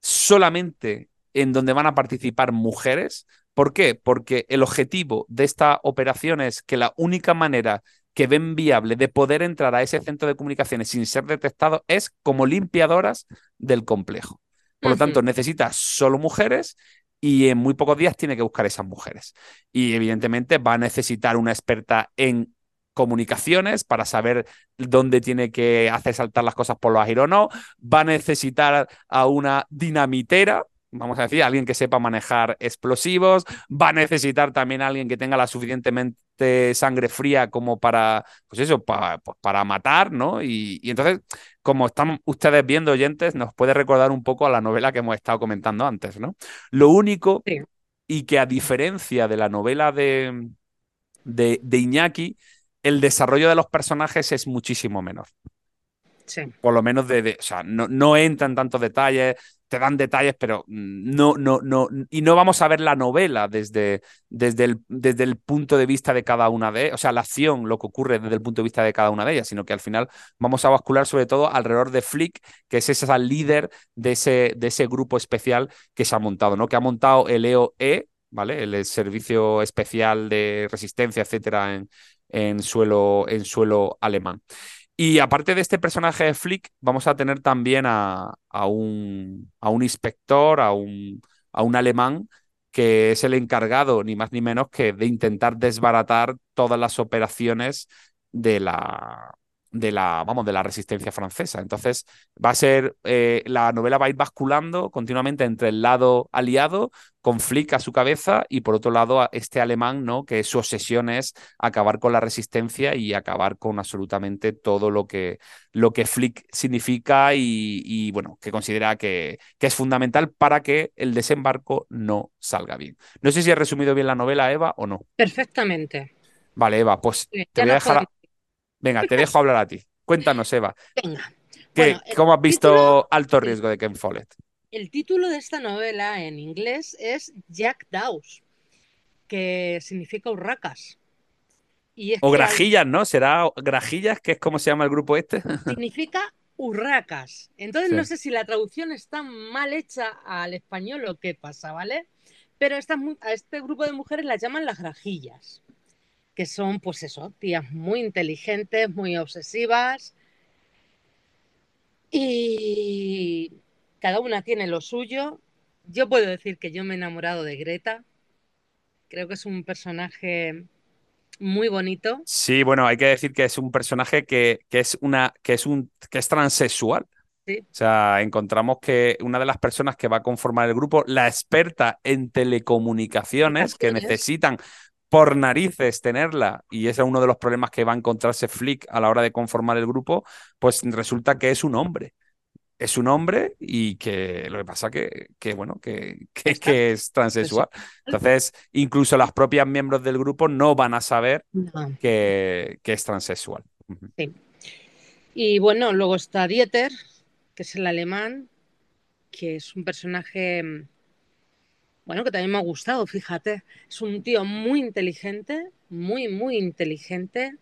B: solamente en donde van a participar mujeres. ¿Por qué? Porque el objetivo de esta operación es que la única manera que ven viable de poder entrar a ese centro de comunicaciones sin ser detectado es como limpiadoras del complejo. Por lo tanto, necesita solo mujeres y en muy pocos días tiene que buscar esas mujeres. Y evidentemente va a necesitar una experta en comunicaciones para saber dónde tiene que hacer saltar las cosas por los aires o no. Va a necesitar a una dinamitera vamos a decir, alguien que sepa manejar explosivos, va a necesitar también alguien que tenga la suficientemente sangre fría como para, pues eso, para, pues para matar, ¿no? Y, entonces, como están ustedes viendo, oyentes, nos puede recordar un poco a la novela que hemos estado comentando antes, ¿no? Lo único, y que a diferencia de la novela de, de, de Iñaki, el desarrollo de los personajes es muchísimo menor. Sí. Por lo menos de, o sea, no, no entran tantos detalles, te dan detalles, pero no, no, no, y no vamos a ver la novela desde, desde, el, desde el punto de vista de cada una de, o sea, la acción, lo que ocurre desde el punto de vista de cada una de ellas, sino que al final vamos a bascular sobre todo alrededor de Flick, que es esa líder de ese, de ese grupo especial que se ha montado, ¿no? Que ha montado el EOE, ¿vale? El Servicio Especial de Resistencia, etcétera, en, en, suelo, en suelo alemán. Y aparte de este personaje de Flick, vamos a tener también a, un, a un, inspector, a un, a un alemán, que es el encargado, ni más ni menos, que de intentar desbaratar todas las operaciones de la, de la, vamos, de la resistencia francesa. Entonces, va a ser, eh, la novela va a ir basculando continuamente entre el lado aliado, con Flick a su cabeza, y por otro lado, a este alemán, ¿no? Que su obsesión es acabar con la resistencia y acabar con absolutamente todo lo que, lo que Flick significa y, bueno, que considera que, que, es fundamental para que el desembarco no salga bien. No sé si he resumido bien la novela, Eva, o no.
C: Perfectamente.
B: Vale, Eva, pues te voy a dejar. Venga, te dejo hablar a ti. Cuéntanos, Eva. Venga. ¿Cómo has visto Alto Riesgo de Ken Follett?
C: El título de esta novela en inglés es Jack Dawes, que significa urracas.
B: o grajillas, ¿no? ¿Será grajillas, que es como se llama el grupo este?
C: Significa urracas. Entonces no sé si la traducción está mal hecha al español o qué pasa, ¿vale? Pero a este grupo de mujeres las llaman las grajillas que son, pues eso, tías muy inteligentes, muy obsesivas. Y cada una tiene lo suyo. Yo puedo decir que yo me he enamorado de Greta. Creo que es un personaje muy bonito.
B: Sí, bueno, hay que decir que es un personaje que, que es una que es un que es transexual. Sí. O sea, encontramos que una de las personas que va a conformar el grupo, la experta en telecomunicaciones, que necesitan por narices tenerla, y ese es uno de los problemas que va a encontrarse Flick a la hora de conformar el grupo, pues resulta que es un hombre. Es un hombre y que lo que pasa que, que bueno, que, que, es transexual. Entonces, incluso las propias miembros del grupo no van a saber que, que, es transexual. Sí.
C: Y bueno, luego está Dieter, que es el alemán, que es un personaje bueno, que también me ha gustado, fíjate. Es un tío muy inteligente, muy, muy inteligente.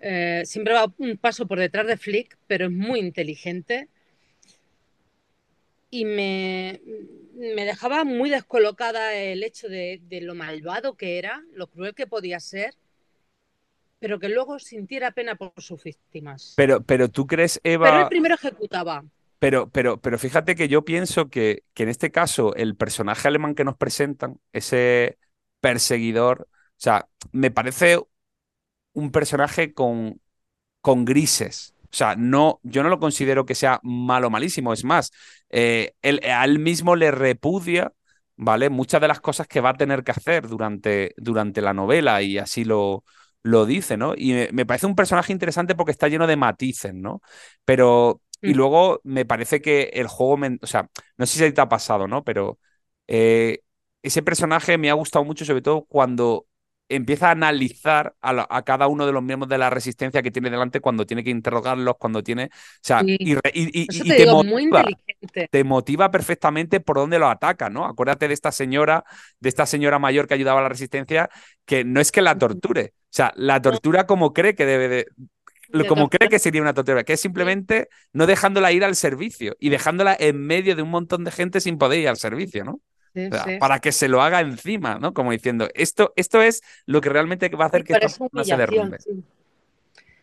C: Eh, siempre va un paso por detrás de Flick, pero es muy inteligente. Y me, me dejaba muy descolocada el hecho de, de, lo malvado que era, lo cruel que podía ser, pero que luego sintiera pena por sus víctimas.
B: Pero, pero tú crees, Eva.
C: Pero él primero ejecutaba.
B: Pero, pero, pero fíjate que yo pienso que, que en este caso el personaje alemán que nos presentan, ese perseguidor, o sea, me parece un personaje con, con grises. O sea, no, yo no lo considero que sea malo malísimo. Es más, eh, él, a él mismo le repudia ¿vale? Muchas de las cosas que va a tener que hacer durante, durante la novela y así lo, lo dice, ¿no? Y me, parece un personaje interesante porque está lleno de matices, ¿no? Pero, y mm. luego me parece que el juego, o sea, no sé si te ha pasado, ¿no? Pero eh, ese personaje me ha gustado mucho, sobre todo cuando empieza a analizar a, cada uno de los miembros de la resistencia que tiene delante cuando tiene que interrogarlos, cuando tiene. O sea, y, te, motiva, te, motiva, perfectamente por dónde lo ataca, ¿no? Acuérdate de esta señora, de esta señora mayor que ayudaba a la resistencia, que no es que la torture. O sea, la tortura como cree que debe de. Como cree que sería una tortura, que es simplemente no dejándola ir al servicio y dejándola en medio de un montón de gente sin poder ir al servicio, ¿no? Para que se lo haga encima, ¿no? Como diciendo, esto, esto es lo que realmente va a hacer que esta no se derrumbe.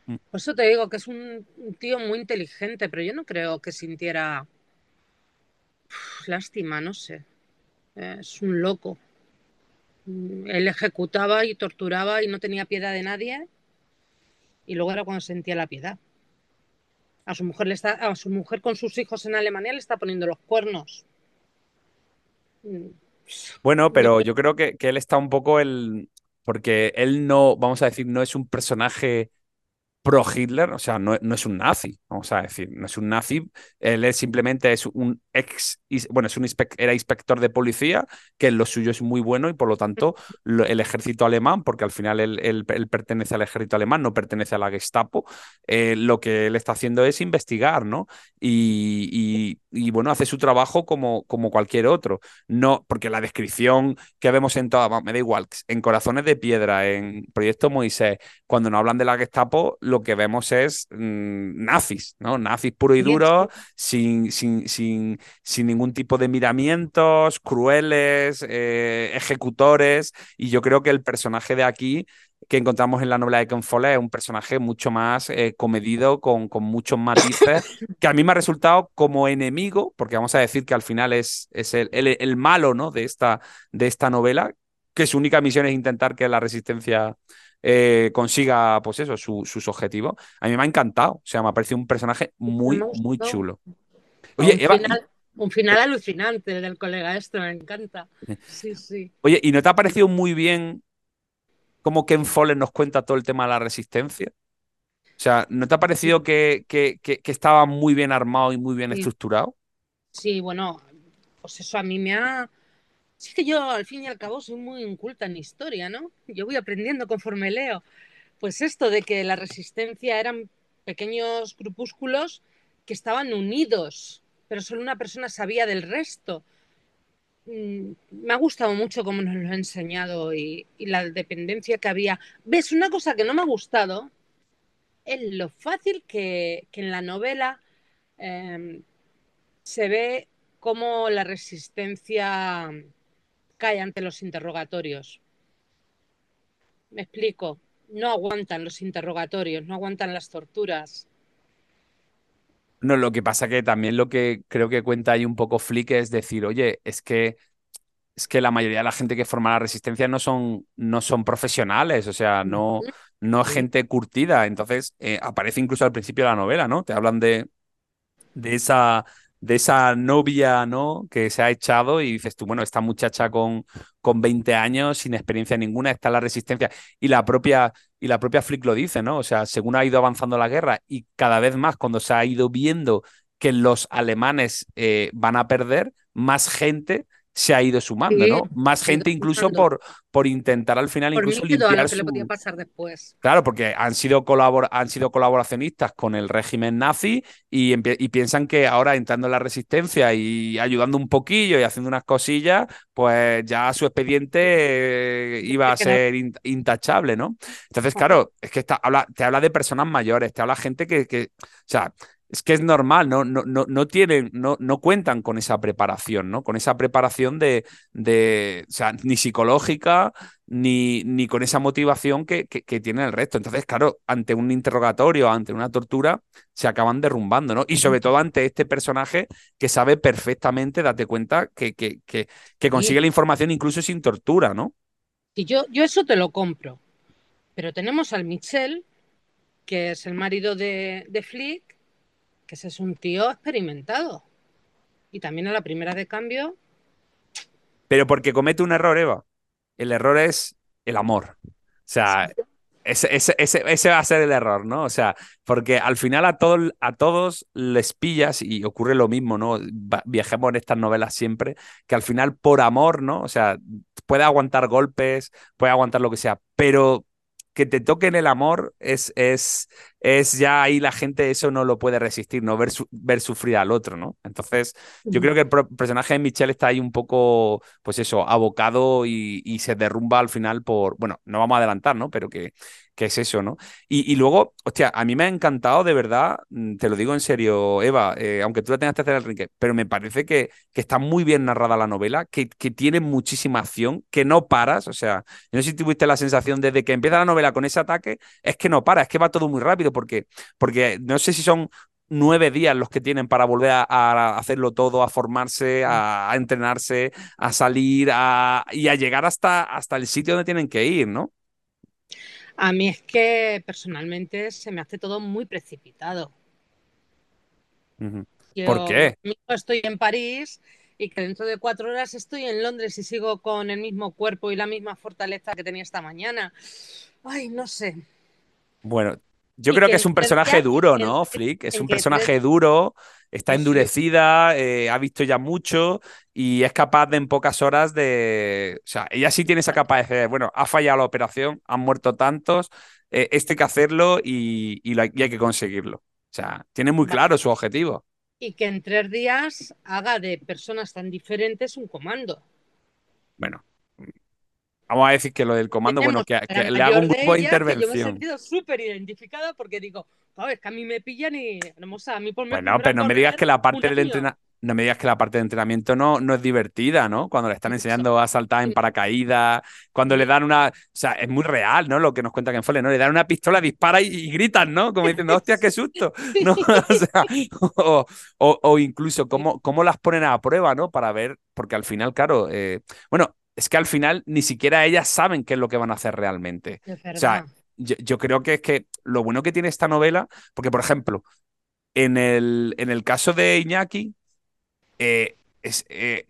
C: Mm. Por eso te digo que es un tío muy inteligente, pero yo no creo que sintiera lástima, no sé. Es un loco. Mm, él ejecutaba y torturaba y no tenía piedad de nadie. Y luego era cuando sentía la piedad. A su mujer le está, a su mujer con sus hijos en Alemania le está poniendo los cuernos.
B: Bueno, pero yo creo que, que él está un poco el. Porque él no, vamos a decir, no es un personaje pro Hitler, o sea, no, es un nazi, vamos a decir, no es un nazi, él es simplemente es un ex, bueno, es un era inspector de policía, que lo suyo es muy bueno y por lo tanto el ejército alemán, porque al final él, pertenece al ejército alemán, no pertenece a la Gestapo, eh, lo que él está haciendo es investigar, ¿no? Y, bueno, hace su trabajo como, como cualquier otro, no, porque la descripción que vemos en toda, me da igual, en Corazones de Piedra, en Proyecto Moisés, cuando nos hablan de la Gestapo, lo que vemos es mm, nazis, ¿no? Nazis puro y duro, sin, sin, sin, sin ningún tipo de miramientos, crueles, eh, ejecutores. Y yo creo que el personaje de aquí que encontramos en la novela de Ken Follett es un personaje mucho más eh, comedido, con, con, muchos matices, que a mí me ha resultado como enemigo, porque vamos a decir que al final es, es el, el, malo ¿no? de, esta, de esta novela, que su única misión es intentar que la resistencia eh, consiga, pues eso, sus objetivos. A mí me ha encantado. O sea, me ha parecido un personaje muy, muy chulo.
C: Oye, un, final, un final alucinante del colega esto, me encanta. Sí, sí.
B: Oye, ¿y no te ha parecido muy bien como Ken Follett nos cuenta todo el tema de la resistencia? O sea, ¿no te ha parecido que, que, estaba muy bien armado y muy bien estructurado?
C: Sí, bueno, pues eso a mí me ha, Sí que yo, al fin y al cabo, soy muy inculta en historia, ¿no? Yo voy aprendiendo conforme leo. Pues esto de que la resistencia eran pequeños grupúsculos que estaban unidos, pero solo una persona sabía del resto. Mm, me ha gustado mucho cómo nos lo ha enseñado y, la dependencia que había. ¿Ves? Una cosa que no me ha gustado es lo fácil que, en la novela em, se ve cómo la resistencia cae ante los interrogatorios. Me explico, no aguantan los interrogatorios, no aguantan las torturas.
B: No, lo que pasa que también lo que creo que cuenta ahí un poco Flick es decir, oye, es que es que la mayoría de la gente que forma la resistencia no son, no son profesionales, o sea, no, no es gente curtida. Entonces, eh, aparece incluso al principio de la novela, ¿no? Te hablan de, de esa de esa novia, ¿no? Que se ha echado y dices tú, bueno, esta muchacha con, con 20 años, sin experiencia ninguna, está la resistencia. Y la propia, y la propia Flick lo dice, ¿no? O sea, según ha ido avanzando la guerra y cada vez más cuando se ha ido viendo que los alemanes eh, van a perder, más gente se ha ido sumando, ¿no? Más gente incluso por, por intentar al final incluso limpiar
C: su... podía pasar después.
B: Claro, porque han sido, han sido colaboracionistas con el régimen nazi y, y, piensan que ahora entrando en la resistencia y ayudando un poquillo y haciendo unas cosillas, pues ya su expediente eh, iba a ser intachable, ¿no? Entonces, claro, es que habla, te habla de personas mayores, te habla gente que, que o sea, es que es normal, no, no, no, no tienen, no, no cuentan con esa preparación, ¿no? Con esa preparación de, de o sea, ni psicológica, ni, ni con esa motivación que, que, tiene el resto. Entonces, claro, ante un interrogatorio, ante una tortura, se acaban derrumbando, ¿no? Y sobre todo ante este personaje que sabe perfectamente, date cuenta, que, que, que, consigue la información incluso sin tortura, ¿no?
C: Y yo, yo eso te lo compro. Pero tenemos al Michel, que es el marido de, de Flick, que ese es un tío experimentado. Y también a la primera de cambio.
B: pero porque comete un error, Eva. El error es el amor. O sea, ese, ese, ese, va a ser el error, ¿no? O sea, porque al final a, todo, a todos les pillas y ocurre lo mismo, ¿no? Viajemos en estas novelas siempre, que al final por amor, ¿no? O sea, puede aguantar golpes, puede aguantar lo que sea, pero que te toquen el amor es, es, es ya ahí la gente eso no lo puede resistir, no ver, ver sufrir al otro, ¿no? Entonces, yo creo que el personaje de Michelle está ahí un poco, pues eso, abocado y, y, se derrumba al final por, bueno, no vamos a adelantar, ¿no? Pero que, que es eso, ¿no? Y, y, luego, hostia, a mí me ha encantado de verdad, mm, te lo digo en serio, Eva, eh, aunque tú la tengas que hacer el rinque, pero me parece que, que está muy bien narrada la novela, que, que tiene muchísima acción, que no paras, o sea, no sé si tuviste la sensación desde que empieza la novela con ese ataque, es que no para, es que va todo muy rápido porque, porque no sé si son nueve días los que tienen para volver a, hacerlo todo, a formarse, a, entrenarse, a salir a, y a llegar hasta, hasta el sitio donde tienen que ir, ¿no?
C: A mí es que personalmente se me hace todo muy precipitado.
B: ¿Por qué?
C: estoy en París y que dentro de cuatro horas estoy en Londres y sigo con el mismo cuerpo y la misma fortaleza que tenía esta mañana. Ay, no sé.
B: Bueno, yo creo que, es un personaje duro, ¿no, Flick? Es un personaje duro, está endurecida, eh, ha visto ya mucho y es capaz de en pocas horas de... O sea, ella sí tiene esa capacidad de, bueno, ha fallado la operación, han muerto tantos, eh, este hay que hacerlo y, y, hay que conseguirlo. O sea, tiene muy claro su objetivo.
C: Y que en tres días haga de personas tan diferentes un comando.
B: Bueno, Vamos a decir que lo del comando, bueno, que, le hago un grupo de, intervención. yo
C: me he sentido súper identificada porque digo, es que a mí me pillan y a mí por
B: Bueno, pero no me digas que la parte del entrenamiento no me digas que la parte de entrenamiento no, no es divertida, ¿no? Cuando le están enseñando a saltar en paracaídas, cuando le dan una. O sea, es muy real, ¿no? Lo que nos cuenta Ken Follett, ¿no? Le dan una pistola, dispara y, gritan, ¿no? Como diciendo, hostia, qué susto. ¿no? O, sea, o, o, incluso cómo, cómo las ponen a prueba, ¿no? Para ver, porque al final, claro, eh, bueno, es que al final ni siquiera ellas saben qué es lo que van a hacer realmente. o sea, yo, creo que es que lo bueno que tiene esta novela, porque por ejemplo, en el, en el caso de Iñaki, eh, es, eh,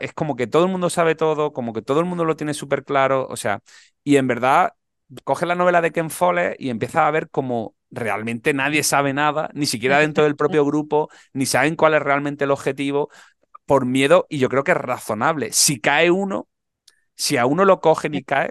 B: es como que todo el mundo sabe todo, como que todo el mundo lo tiene súper claro, o sea, y en verdad coge la novela de Ken Follett y empieza a ver como realmente nadie sabe nada, ni siquiera dentro del propio grupo, ni saben cuál es realmente el objetivo, por miedo, y yo creo que es razonable. Si cae uno, si a uno lo cogen y cae,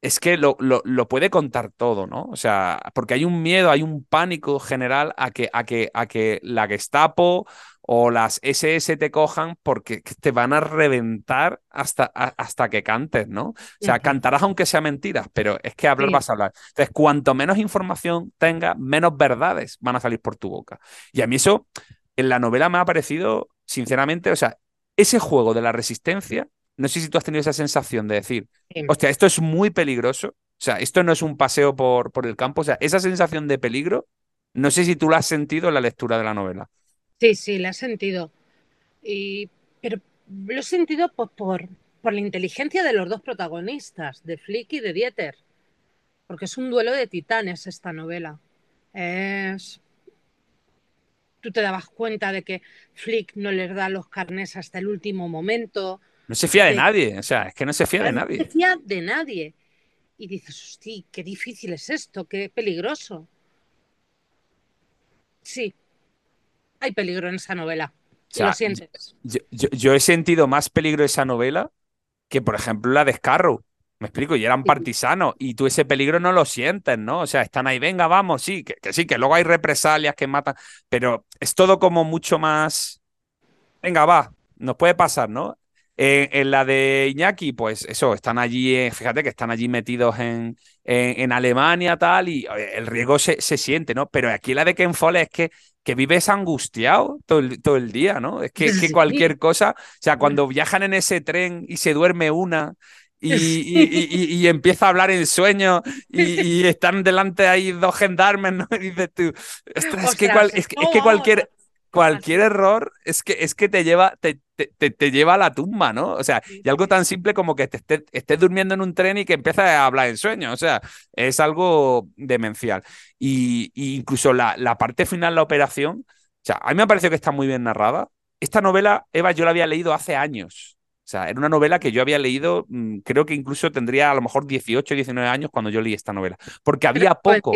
B: es que lo, lo, puede contar todo, ¿no? O sea, porque hay un miedo, hay un pánico general a que, a que, a que la Gestapo o las SS te cojan porque te van a reventar hasta, hasta que cantes, ¿no? O sea, cantarás aunque sea mentiras, pero es que hablar vas a hablar. Entonces, cuanto menos información tengas, menos verdades van a salir por tu boca. Y a mí eso en la novela me ha parecido, sinceramente, o sea, ese juego de la resistencia no sé si tú has tenido esa sensación de decir, hostia, esto es muy peligroso. O sea, esto no es un paseo por, por el campo. O sea, esa sensación de peligro, no sé si tú la has sentido en la lectura de la novela.
C: Sí, sí, la he sentido. Y, pero lo he sentido pues, por, por la inteligencia de los dos protagonistas, de Flick y de Dieter. Porque es un duelo de titanes esta novela. Es... Tú te dabas cuenta de que Flick no les da los carnes hasta el último momento,
B: no se fía de nadie, o sea, es que no se fía de nadie.
C: No se fía de nadie. Y dices, hostia, qué difícil es esto, qué peligroso. Sí, hay peligro en esa novela. lo sientes.
B: Yo, he sentido más peligro en esa novela que, por ejemplo, la de Scarrow. Me explico, y eran partisanos, y tú ese peligro no lo sientes, ¿no? O sea, están ahí, venga, vamos, sí, que, que sí, que luego hay represalias que matan, pero es todo como mucho más. Venga, va, nos puede pasar, ¿no? En, la de Iñaki, pues eso, están allí, eh, fíjate que están allí metidos en, en, Alemania, tal, y el riesgo se, se, siente, ¿no? Pero aquí la de Ken Follett es que, que vives angustiado todo el, todo el día, ¿no? Es que, que cualquier cosa, o sea, cuando viajan en ese tren y se duerme una, y, y, y, empieza a hablar en sueño y, están delante ahí dos gendarmes, ¿no? Y dices tú, es, que es, que cualquier, cualquier error es que, es que te lleva, te, te, lleva a la tumba, ¿no? O sea, y algo tan simple como que te estés, durmiendo en un tren y que empiezas a hablar en sueño. O sea, es algo demencial. Y, incluso la, la, parte final, la operación, o sea, a mí me ha parecido que está muy bien narrada. Esta novela, Eva, yo la había leído hace años. O sea, era una novela que yo había leído, mm, creo que incluso tendría a lo mejor 18, 19 años cuando yo leí esta novela. Porque había poco.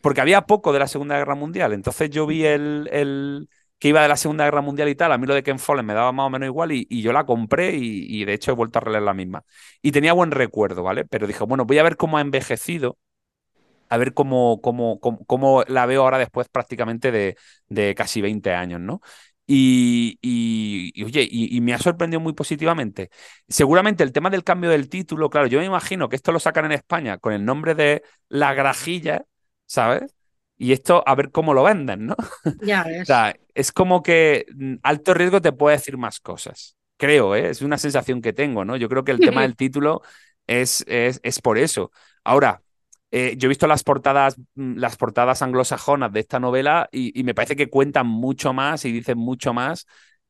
B: Porque había poco de la Segunda Guerra Mundial. Entonces yo vi el, el que iba de la Segunda Guerra Mundial y tal, a mí lo de Ken Follett me daba más o menos igual y, yo la compré y, de hecho he vuelto a releer la misma. Y tenía buen recuerdo, ¿vale? Pero dije, bueno, voy a ver cómo ha envejecido, a ver cómo, cómo, cómo, la veo ahora después prácticamente de, de casi 20 años, ¿no? Y, y, oye, y, me ha sorprendido muy positivamente. Seguramente el tema del cambio del título, claro, yo me imagino que esto lo sacan en España con el nombre de La Grajilla, ¿sabes? Y esto a ver cómo lo venden, ¿no?
C: Ya ves.
B: o sea, es como que mm, alto riesgo te puede decir más cosas. Creo, ¿eh? es una sensación que tengo, ¿no? Yo creo que el tema del título es, es, es por eso. Ahora, eh, yo he visto las portadas, mm, las portadas anglosajonas de esta novela y, me parece que cuentan mucho más y dicen mucho más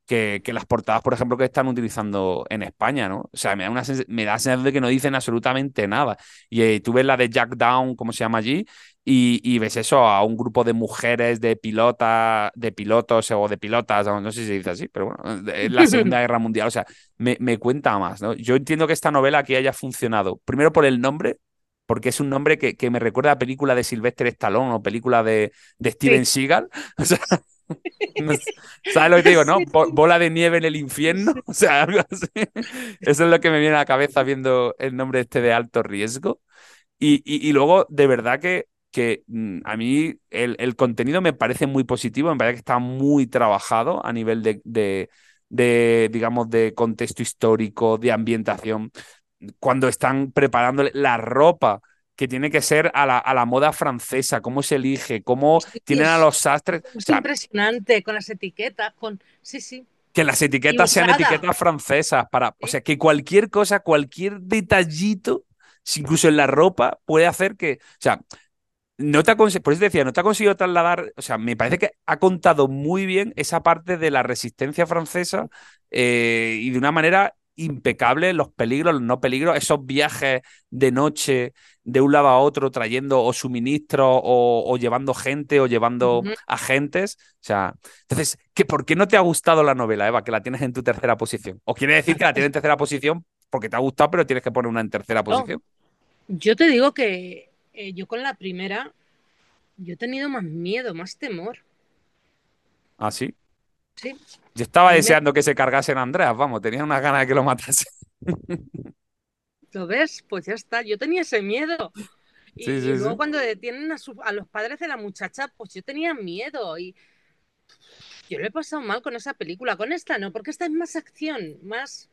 B: que, que, las portadas, por ejemplo, que están utilizando en España, ¿no? O sea, me da, una me da la sensación de que no dicen absolutamente nada. Y eh, tú ves la de Jack Down, ¿cómo se llama allí? Y, ves eso a un grupo de mujeres de pilota, de pilotos o de pilotas, no sé si se dice así, pero bueno, en la Segunda Guerra Mundial. O sea, me, me cuenta más, ¿no? Yo entiendo que esta novela aquí haya funcionado, primero por el nombre, porque es un nombre que, me recuerda a película de Sylvester Stallone o película de, Steven Seagal. ¿Sabes lo que te digo, no? Bola de nieve en el infierno. O sea, algo así. Eso es lo que me viene a la cabeza viendo el nombre este de alto riesgo. Y, luego, de verdad que, que mm, a mí el, contenido me parece muy positivo, me parece que está muy trabajado a nivel de, de digamos, de contexto histórico, de ambientación cuando están preparándole la ropa que tiene que ser a la, a la moda francesa, cómo se elige, cómo tienen a los sastres.
C: Es impresionante, con las etiquetas, con... Sí, sí.
B: Que las etiquetas sean etiquetas francesas, para, o sea, que cualquier cosa, cualquier detallito, incluso en la ropa, puede hacer que, o sea, no te ha por eso te decía, no te ha conseguido trasladar, o sea, me parece que ha contado muy bien esa parte de la resistencia francesa eh, y de una manera impecable los peligros, los no peligros, esos viajes de noche de un lado a otro trayendo o suministros o, llevando gente o llevando agentes. O sea, entonces, ¿qué, ¿por qué no te ha gustado la novela, Eva, que la tienes en tu tercera posición? ¿O quiere decir que la tienes en tercera posición porque te ha gustado, pero tienes que poner una en tercera posición?
C: Yo te digo que eh, yo con la primera, yo he tenido más miedo, más temor.
B: ¿Ah, sí?
C: Sí.
B: Yo estaba deseando que se cargasen a Andreas, vamos, tenía unas ganas de que lo matase.
C: ¿Lo ves? Pues ya está, yo tenía ese miedo. Y, luego cuando detienen a, los padres de la muchacha, pues yo tenía miedo y yo lo he pasado mal con esa película, con esta no, porque esta es más acción, más...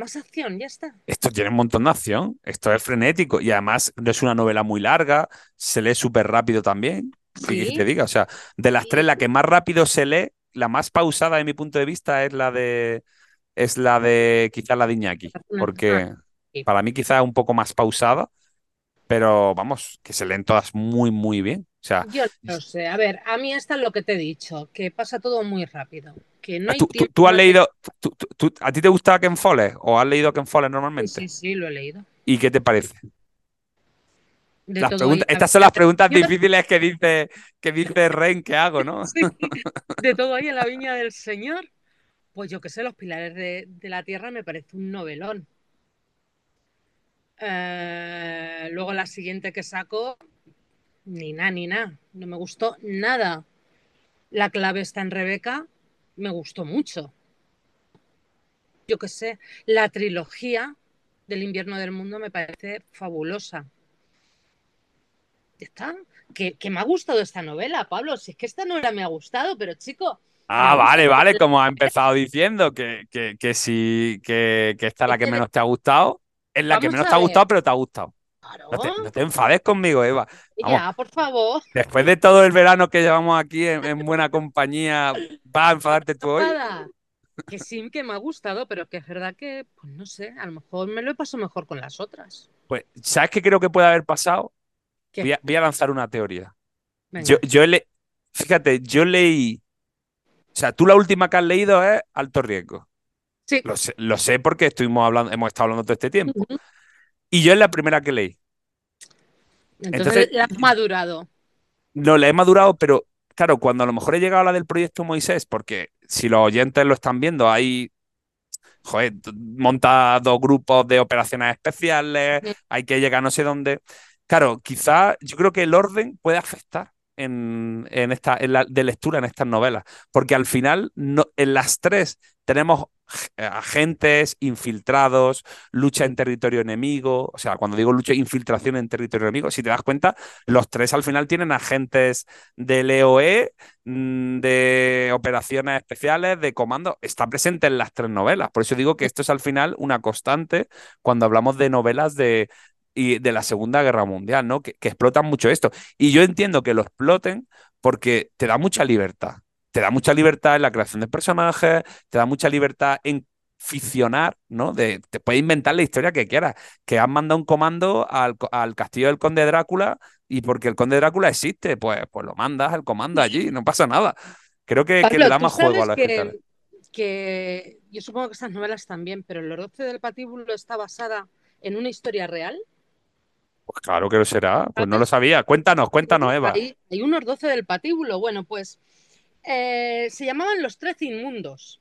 C: Más acción, ya está.
B: Esto tiene un montón de acción, esto es frenético y además no es una novela muy larga, se lee súper rápido también. ¿Sí? te diga, o sea, de las tres, la que más rápido se lee, la más pausada de mi punto de vista es la de es la de quizás la de Iñaki, porque para mí quizás es un poco más pausada, pero vamos, que se leen todas muy, muy bien. O sea,
C: Yo no sé, a ver, a mí esta es lo que te he dicho, que pasa todo muy rápido. Que no hay
B: ¿Tú, tú, has leído, ¿a ti te gusta Ken Follett o has leído Ken Follett normalmente?
C: Sí, sí, lo he leído.
B: ¿Y qué te parece? estas son las preguntas difíciles que dice, que dice Ren que hago, ¿no?
C: de todo ahí en la viña del Señor. Pues yo qué sé, Los Pilares de, la Tierra me parece un novelón. Eh, luego la siguiente que saco, ni nada, ni nada. No me gustó nada. La clave está en Rebeca, me gustó mucho. Yo qué sé, la trilogía del invierno del mundo me parece fabulosa está. Que, me ha gustado esta novela, Pablo. Si es que esta novela me ha gustado, pero chico.
B: Ah, vale, vale, como ha empezado diciendo que, que, que sí, que, esta es la que menos te ha gustado. Es la que menos te ha gustado, pero te ha gustado. No, te, enfades conmigo, Eva.
C: Ya, por favor.
B: Después de todo el verano que llevamos aquí en, buena compañía, ¿vas a enfadarte tú hoy?
C: Que sí, que me ha gustado, pero que es verdad que, pues no sé, a lo mejor me lo he pasado mejor con las otras.
B: Pues, ¿sabes qué creo que puede haber pasado? Voy a, lanzar una teoría. Yo, yo le, fíjate, yo leí. O sea, tú la última que has leído es Alto Riesgo.
C: Sí.
B: Lo sé, porque estuvimos hablando, hemos estado hablando todo este tiempo. Y yo es la primera que leí.
C: Entonces, la has madurado.
B: No, la he madurado, pero claro, cuando a lo mejor he llegado a la del proyecto Moisés, porque si los oyentes lo están viendo, hay joder, monta dos grupos de operaciones especiales, hay que llegar no sé dónde. Claro, quizá yo creo que el orden puede afectar en, esta, la, de lectura en estas novelas, porque al final no, en las tres tenemos agentes infiltrados, lucha en territorio enemigo, o sea, cuando digo lucha, infiltración en territorio enemigo, si te das cuenta, los tres al final tienen agentes del EOE, mm, de operaciones especiales, de comando, está presente en las tres novelas, por eso digo que esto es al final una constante cuando hablamos de novelas de, y de la Segunda Guerra Mundial, ¿no? Que, que explotan mucho esto. Y yo entiendo que lo exploten porque te da mucha libertad te da mucha libertad en la creación de personajes, te da mucha libertad en ficcionar, ¿no? De, te puedes inventar la historia que quieras. Que han mandado un comando al, castillo del conde Drácula y porque el conde Drácula existe, pues, pues lo mandas el comando allí, no pasa nada. Creo que, le da más juego a la
C: que, que yo supongo que estas novelas también, pero el 12 del patíbulo está basada en una historia real.
B: Pues claro que lo será, pues no lo sabía. Cuéntanos, cuéntanos, Eva.
C: Hay, hay unos 12 del patíbulo. Bueno, pues eh, se llamaban los Trece Inmundos.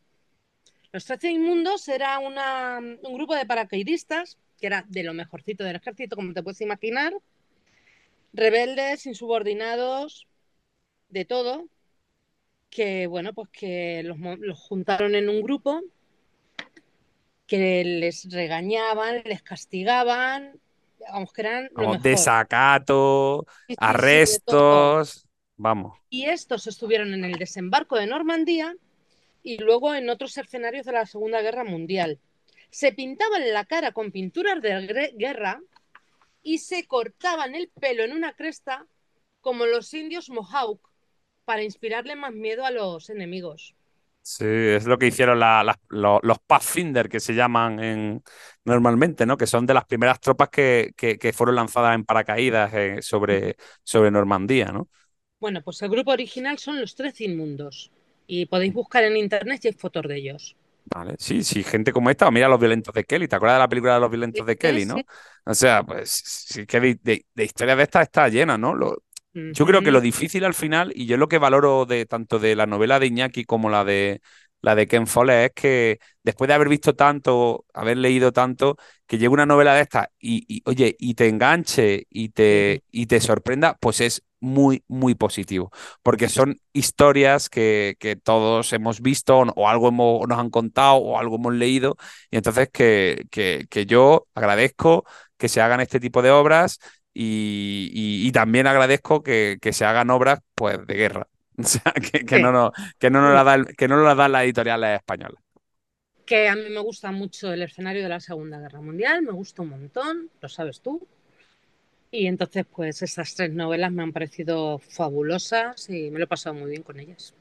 C: Los Trece Inmundos era un grupo de paracaidistas, que era de lo mejorcito del ejército, como te puedes imaginar, rebeldes, insubordinados, de todo, que bueno, pues que los, juntaron en un grupo, que les regañaban, les castigaban, vamos, que eran lo
B: Desacato, arrestos. Vamos.
C: Y estos estuvieron en el desembarco de Normandía y luego en otros escenarios de la Segunda Guerra Mundial. Se pintaban la cara con pinturas de guerra y se cortaban el pelo en una cresta como los indios Mohawk para inspirarle más miedo a los enemigos.
B: Sí, es lo que hicieron los, Pathfinder que se llaman en, normalmente, ¿no? Que son de las primeras tropas que, fueron lanzadas en paracaídas eh, sobre, sobre Normandía, ¿no?
C: Bueno, pues el grupo original son los tres inmundos. Y podéis buscar en internet y hay fotos de ellos.
B: Vale, sí, sí, gente como esta, o mira los violentos de Kelly, ¿te acuerdas de la película de los violentos de Kelly, no? O sea, pues sí que de, historias de estas está llena, ¿no? Yo creo que lo difícil al final, y yo lo que valoro de tanto de la novela de Iñaki como la de la de Ken Follett, es que después de haber visto tanto, haber leído tanto, que llegue una novela de estas y, y, oye, y te enganche y te, y te sorprenda, pues es muy, muy positivo, porque son historias que, que todos hemos visto o algo nos han contado o algo hemos leído, y entonces que, que, que yo agradezco que se hagan este tipo de obras y, y, también agradezco que, que, se hagan obras pues, de guerra, o sea, que, que no, no, que, no nos la da, que no nos la dan las editoriales españolas.
C: Que a mí me gusta mucho el escenario de la Segunda Guerra Mundial, me gusta un montón, lo sabes tú. Y entonces, pues esas tres novelas me han parecido fabulosas y me lo he pasado muy bien con ellas.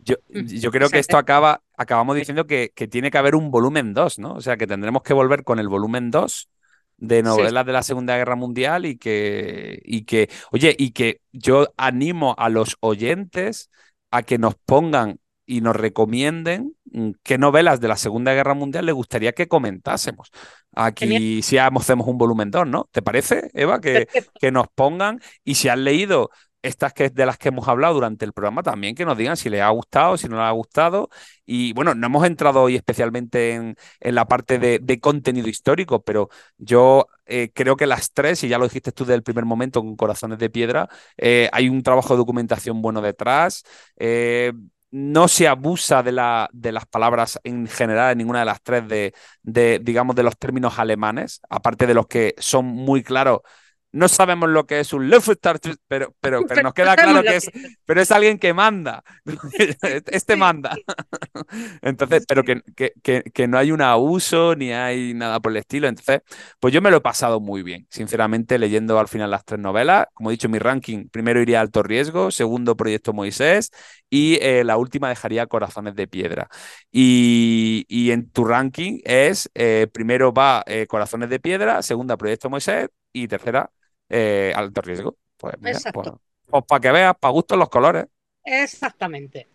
B: Yo, mm. yo creo que esto acaba, acabamos diciendo que, que, tiene que haber un volumen 2, ¿no? O sea, que tendremos que volver con el volumen 2 de novelas de la Segunda Guerra Mundial y que, y que, oye, y que yo animo a los oyentes a que nos pongan y nos recomienden mm, qué novelas de la Segunda Guerra Mundial les gustaría que comentásemos. Aquí si hacemos un volumen 2, ¿no? ¿Te parece, Eva? Que, que nos pongan y si han leído estas que de las que hemos hablado durante el programa también que nos digan si les ha gustado, si no les ha gustado. Y bueno, no hemos entrado hoy especialmente en, en la parte de, de, contenido histórico, pero yo eh, creo que las tres, y ya lo dijiste tú desde el primer momento con Corazones de Piedra, eh, hay un trabajo de documentación bueno detrás. Eh, no se abusa de, la, de, las palabras en general en ninguna de las tres de, de, digamos, de los términos alemanes, aparte de los que son muy claros no sabemos lo que es un Lufthansa, pero, pero, pero nos queda claro que es, pero es alguien que manda. Este manda. Entonces, pero que, que, que, no hay un abuso ni hay nada por el estilo. Entonces, pues yo me lo he pasado muy bien, sinceramente, leyendo al final las tres novelas. Como he dicho, mi ranking primero iría Alto Riesgo, segundo Proyecto Moisés y eh, la última dejaría Corazones de Piedra. Y, y en tu ranking es, eh, primero va eh, Corazones de Piedra, segunda Proyecto Moisés y tercera eh, alto riesgo. Pues, pues, pues, para que veas, para gustos los colores.
C: Exactamente.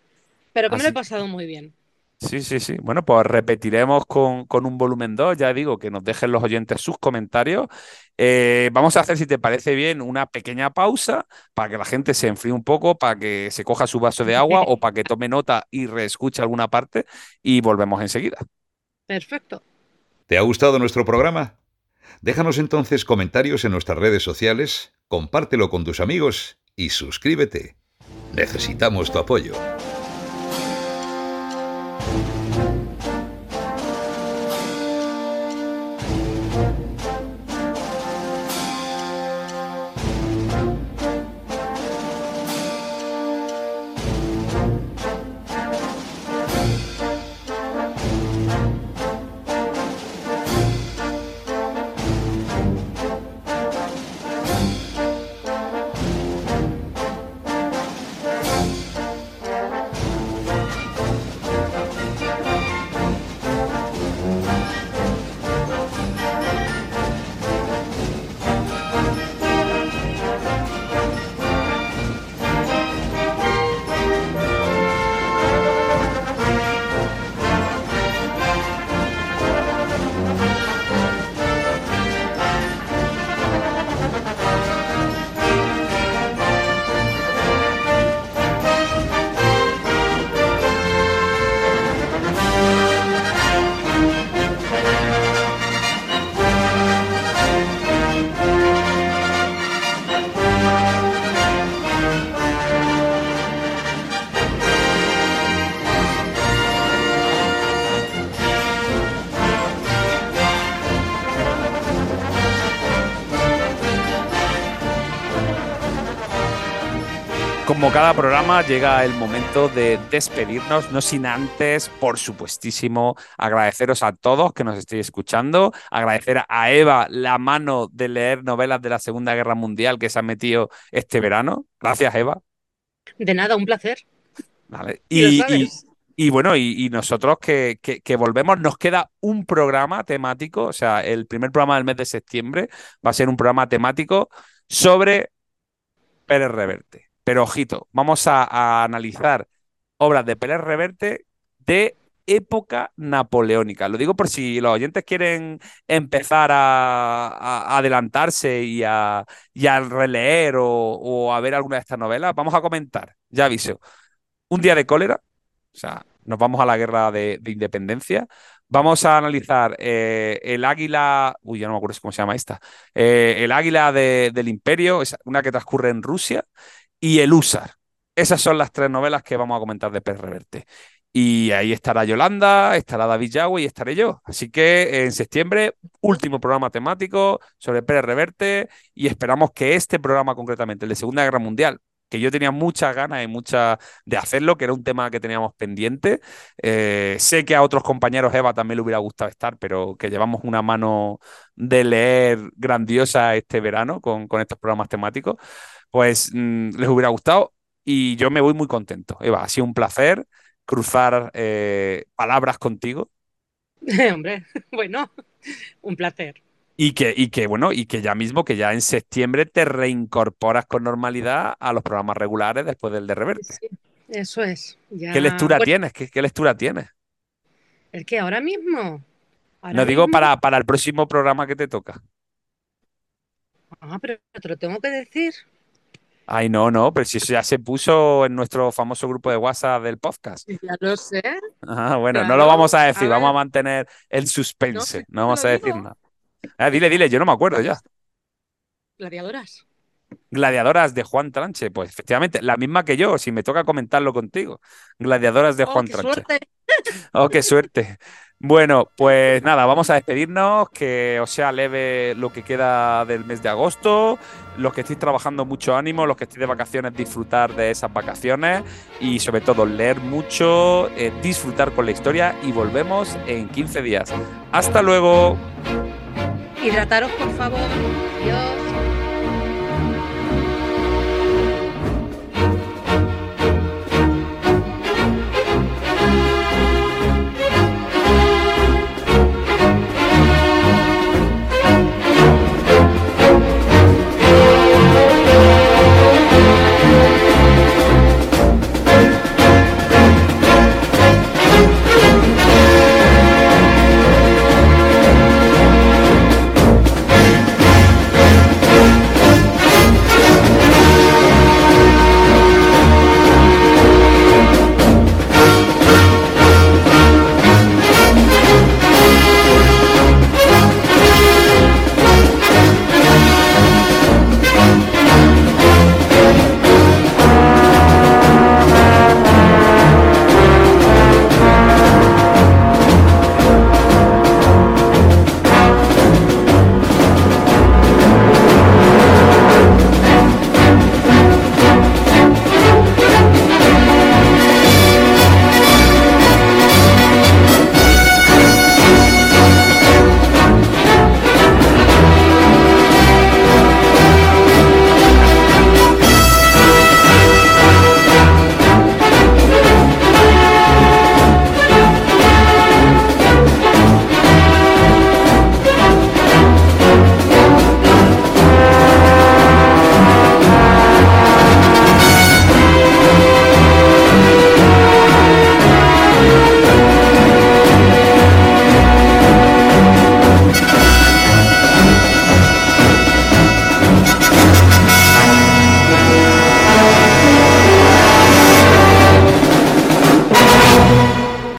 C: Pero que me lo he pasado muy bien.
B: Sí, sí, sí. Bueno, pues repetiremos con, con, un volumen 2. Ya digo, que nos dejen los oyentes sus comentarios. Eh, vamos a hacer, si te parece bien, una pequeña pausa para que la gente se enfríe un poco, para que se coja su vaso de agua o para que tome nota y reescuche alguna parte y volvemos enseguida.
C: Perfecto.
A: ¿Te ha gustado nuestro programa? Déjanos entonces comentarios en nuestras redes sociales, compártelo con tus amigos y suscríbete. Necesitamos tu apoyo.
B: Cada programa, llega el momento de despedirnos, no sin antes, por supuestísimo, agradeceros a todos que nos estéis escuchando, agradecer a Eva la mano de leer novelas de la Segunda Guerra Mundial que se ha metido este verano. Gracias, Eva.
C: De nada, un placer.
B: Vale.
C: Y
B: bueno, y, y nosotros que, que- que volvemos, nos queda un programa temático, o sea, el primer programa del mes de septiembre va a ser un programa temático sobre Pérez Reverte. Pero ojito, vamos a, analizar obras de Pérez Reverte de época napoleónica. Lo digo por si los oyentes quieren empezar a, adelantarse y a, releer o, a ver alguna de estas novelas. Vamos a comentar, ya aviso. Un día de cólera, o sea, nos vamos a la guerra de, de independencia. Vamos a analizar eh, el águila, uy, ya no me acuerdo cómo se llama esta, eh, el águila de- del imperio, es una que transcurre en Rusia, y el Húsar. Esas son las tres novelas que vamos a comentar de Pérez Reverte. Y ahí estará Yolanda, estará David Yagüe y estaré yo. Así que en septiembre, último programa temático sobre Pérez Reverte y esperamos que este programa concretamente, el de Segunda Guerra Mundial, que yo tenía muchas ganas y muchas de hacerlo, que era un tema que teníamos pendiente. Eh, sé que a otros compañeros Eva también le hubiera gustado estar, pero que llevamos una mano de leer grandiosa este verano con, con estos programas temáticos, pues mm, les hubiera gustado y yo me voy muy contento. Eva, ha sido un placer cruzar eh, palabras contigo
C: Hombre, bueno, un placer.
B: y que, y que, bueno, y que ya mismo, que ya en septiembre te reincorporas con normalidad a los programas regulares después del de Reverte.
C: Sí, eso es. Ya...
B: ¿Qué lectura
C: Bueno,
B: tienes? ¿Qué, qué lectura tienes?
C: ¿El qué? ¿Ahora mismo? ¿Ahora
B: No digo
C: mismo?
B: para, para el próximo programa que te toca.
C: Ah, pero te lo tengo que decir.
B: Ay, no, no, pero si eso ya se puso en nuestro famoso grupo de WhatsApp del podcast.
C: Ya lo sé.
B: Ah, bueno, no lo vamos a decir,
C: a
B: vamos a mantener el suspense,
C: No,
B: no vamos a decir
C: digo.
B: nada. Ah, dile, dile, yo no me acuerdo ya.
C: Gladiadoras.
B: Gladiadoras de Juan Tranche, pues efectivamente, la misma que yo, si me toca comentarlo contigo. Gladiadoras de
C: Oh,
B: Juan
C: qué
B: Tranche.
C: suerte.
B: Oh, qué suerte. Bueno, pues nada, vamos a despedirnos, que os sea leve lo que queda del mes de agosto, los que estéis trabajando mucho ánimo, los que estéis de vacaciones, disfrutar de esas vacaciones y sobre todo leer mucho, eh, disfrutar con la historia y volvemos en 15 días. Hasta luego.
C: Hidrataros, por favor. Adiós.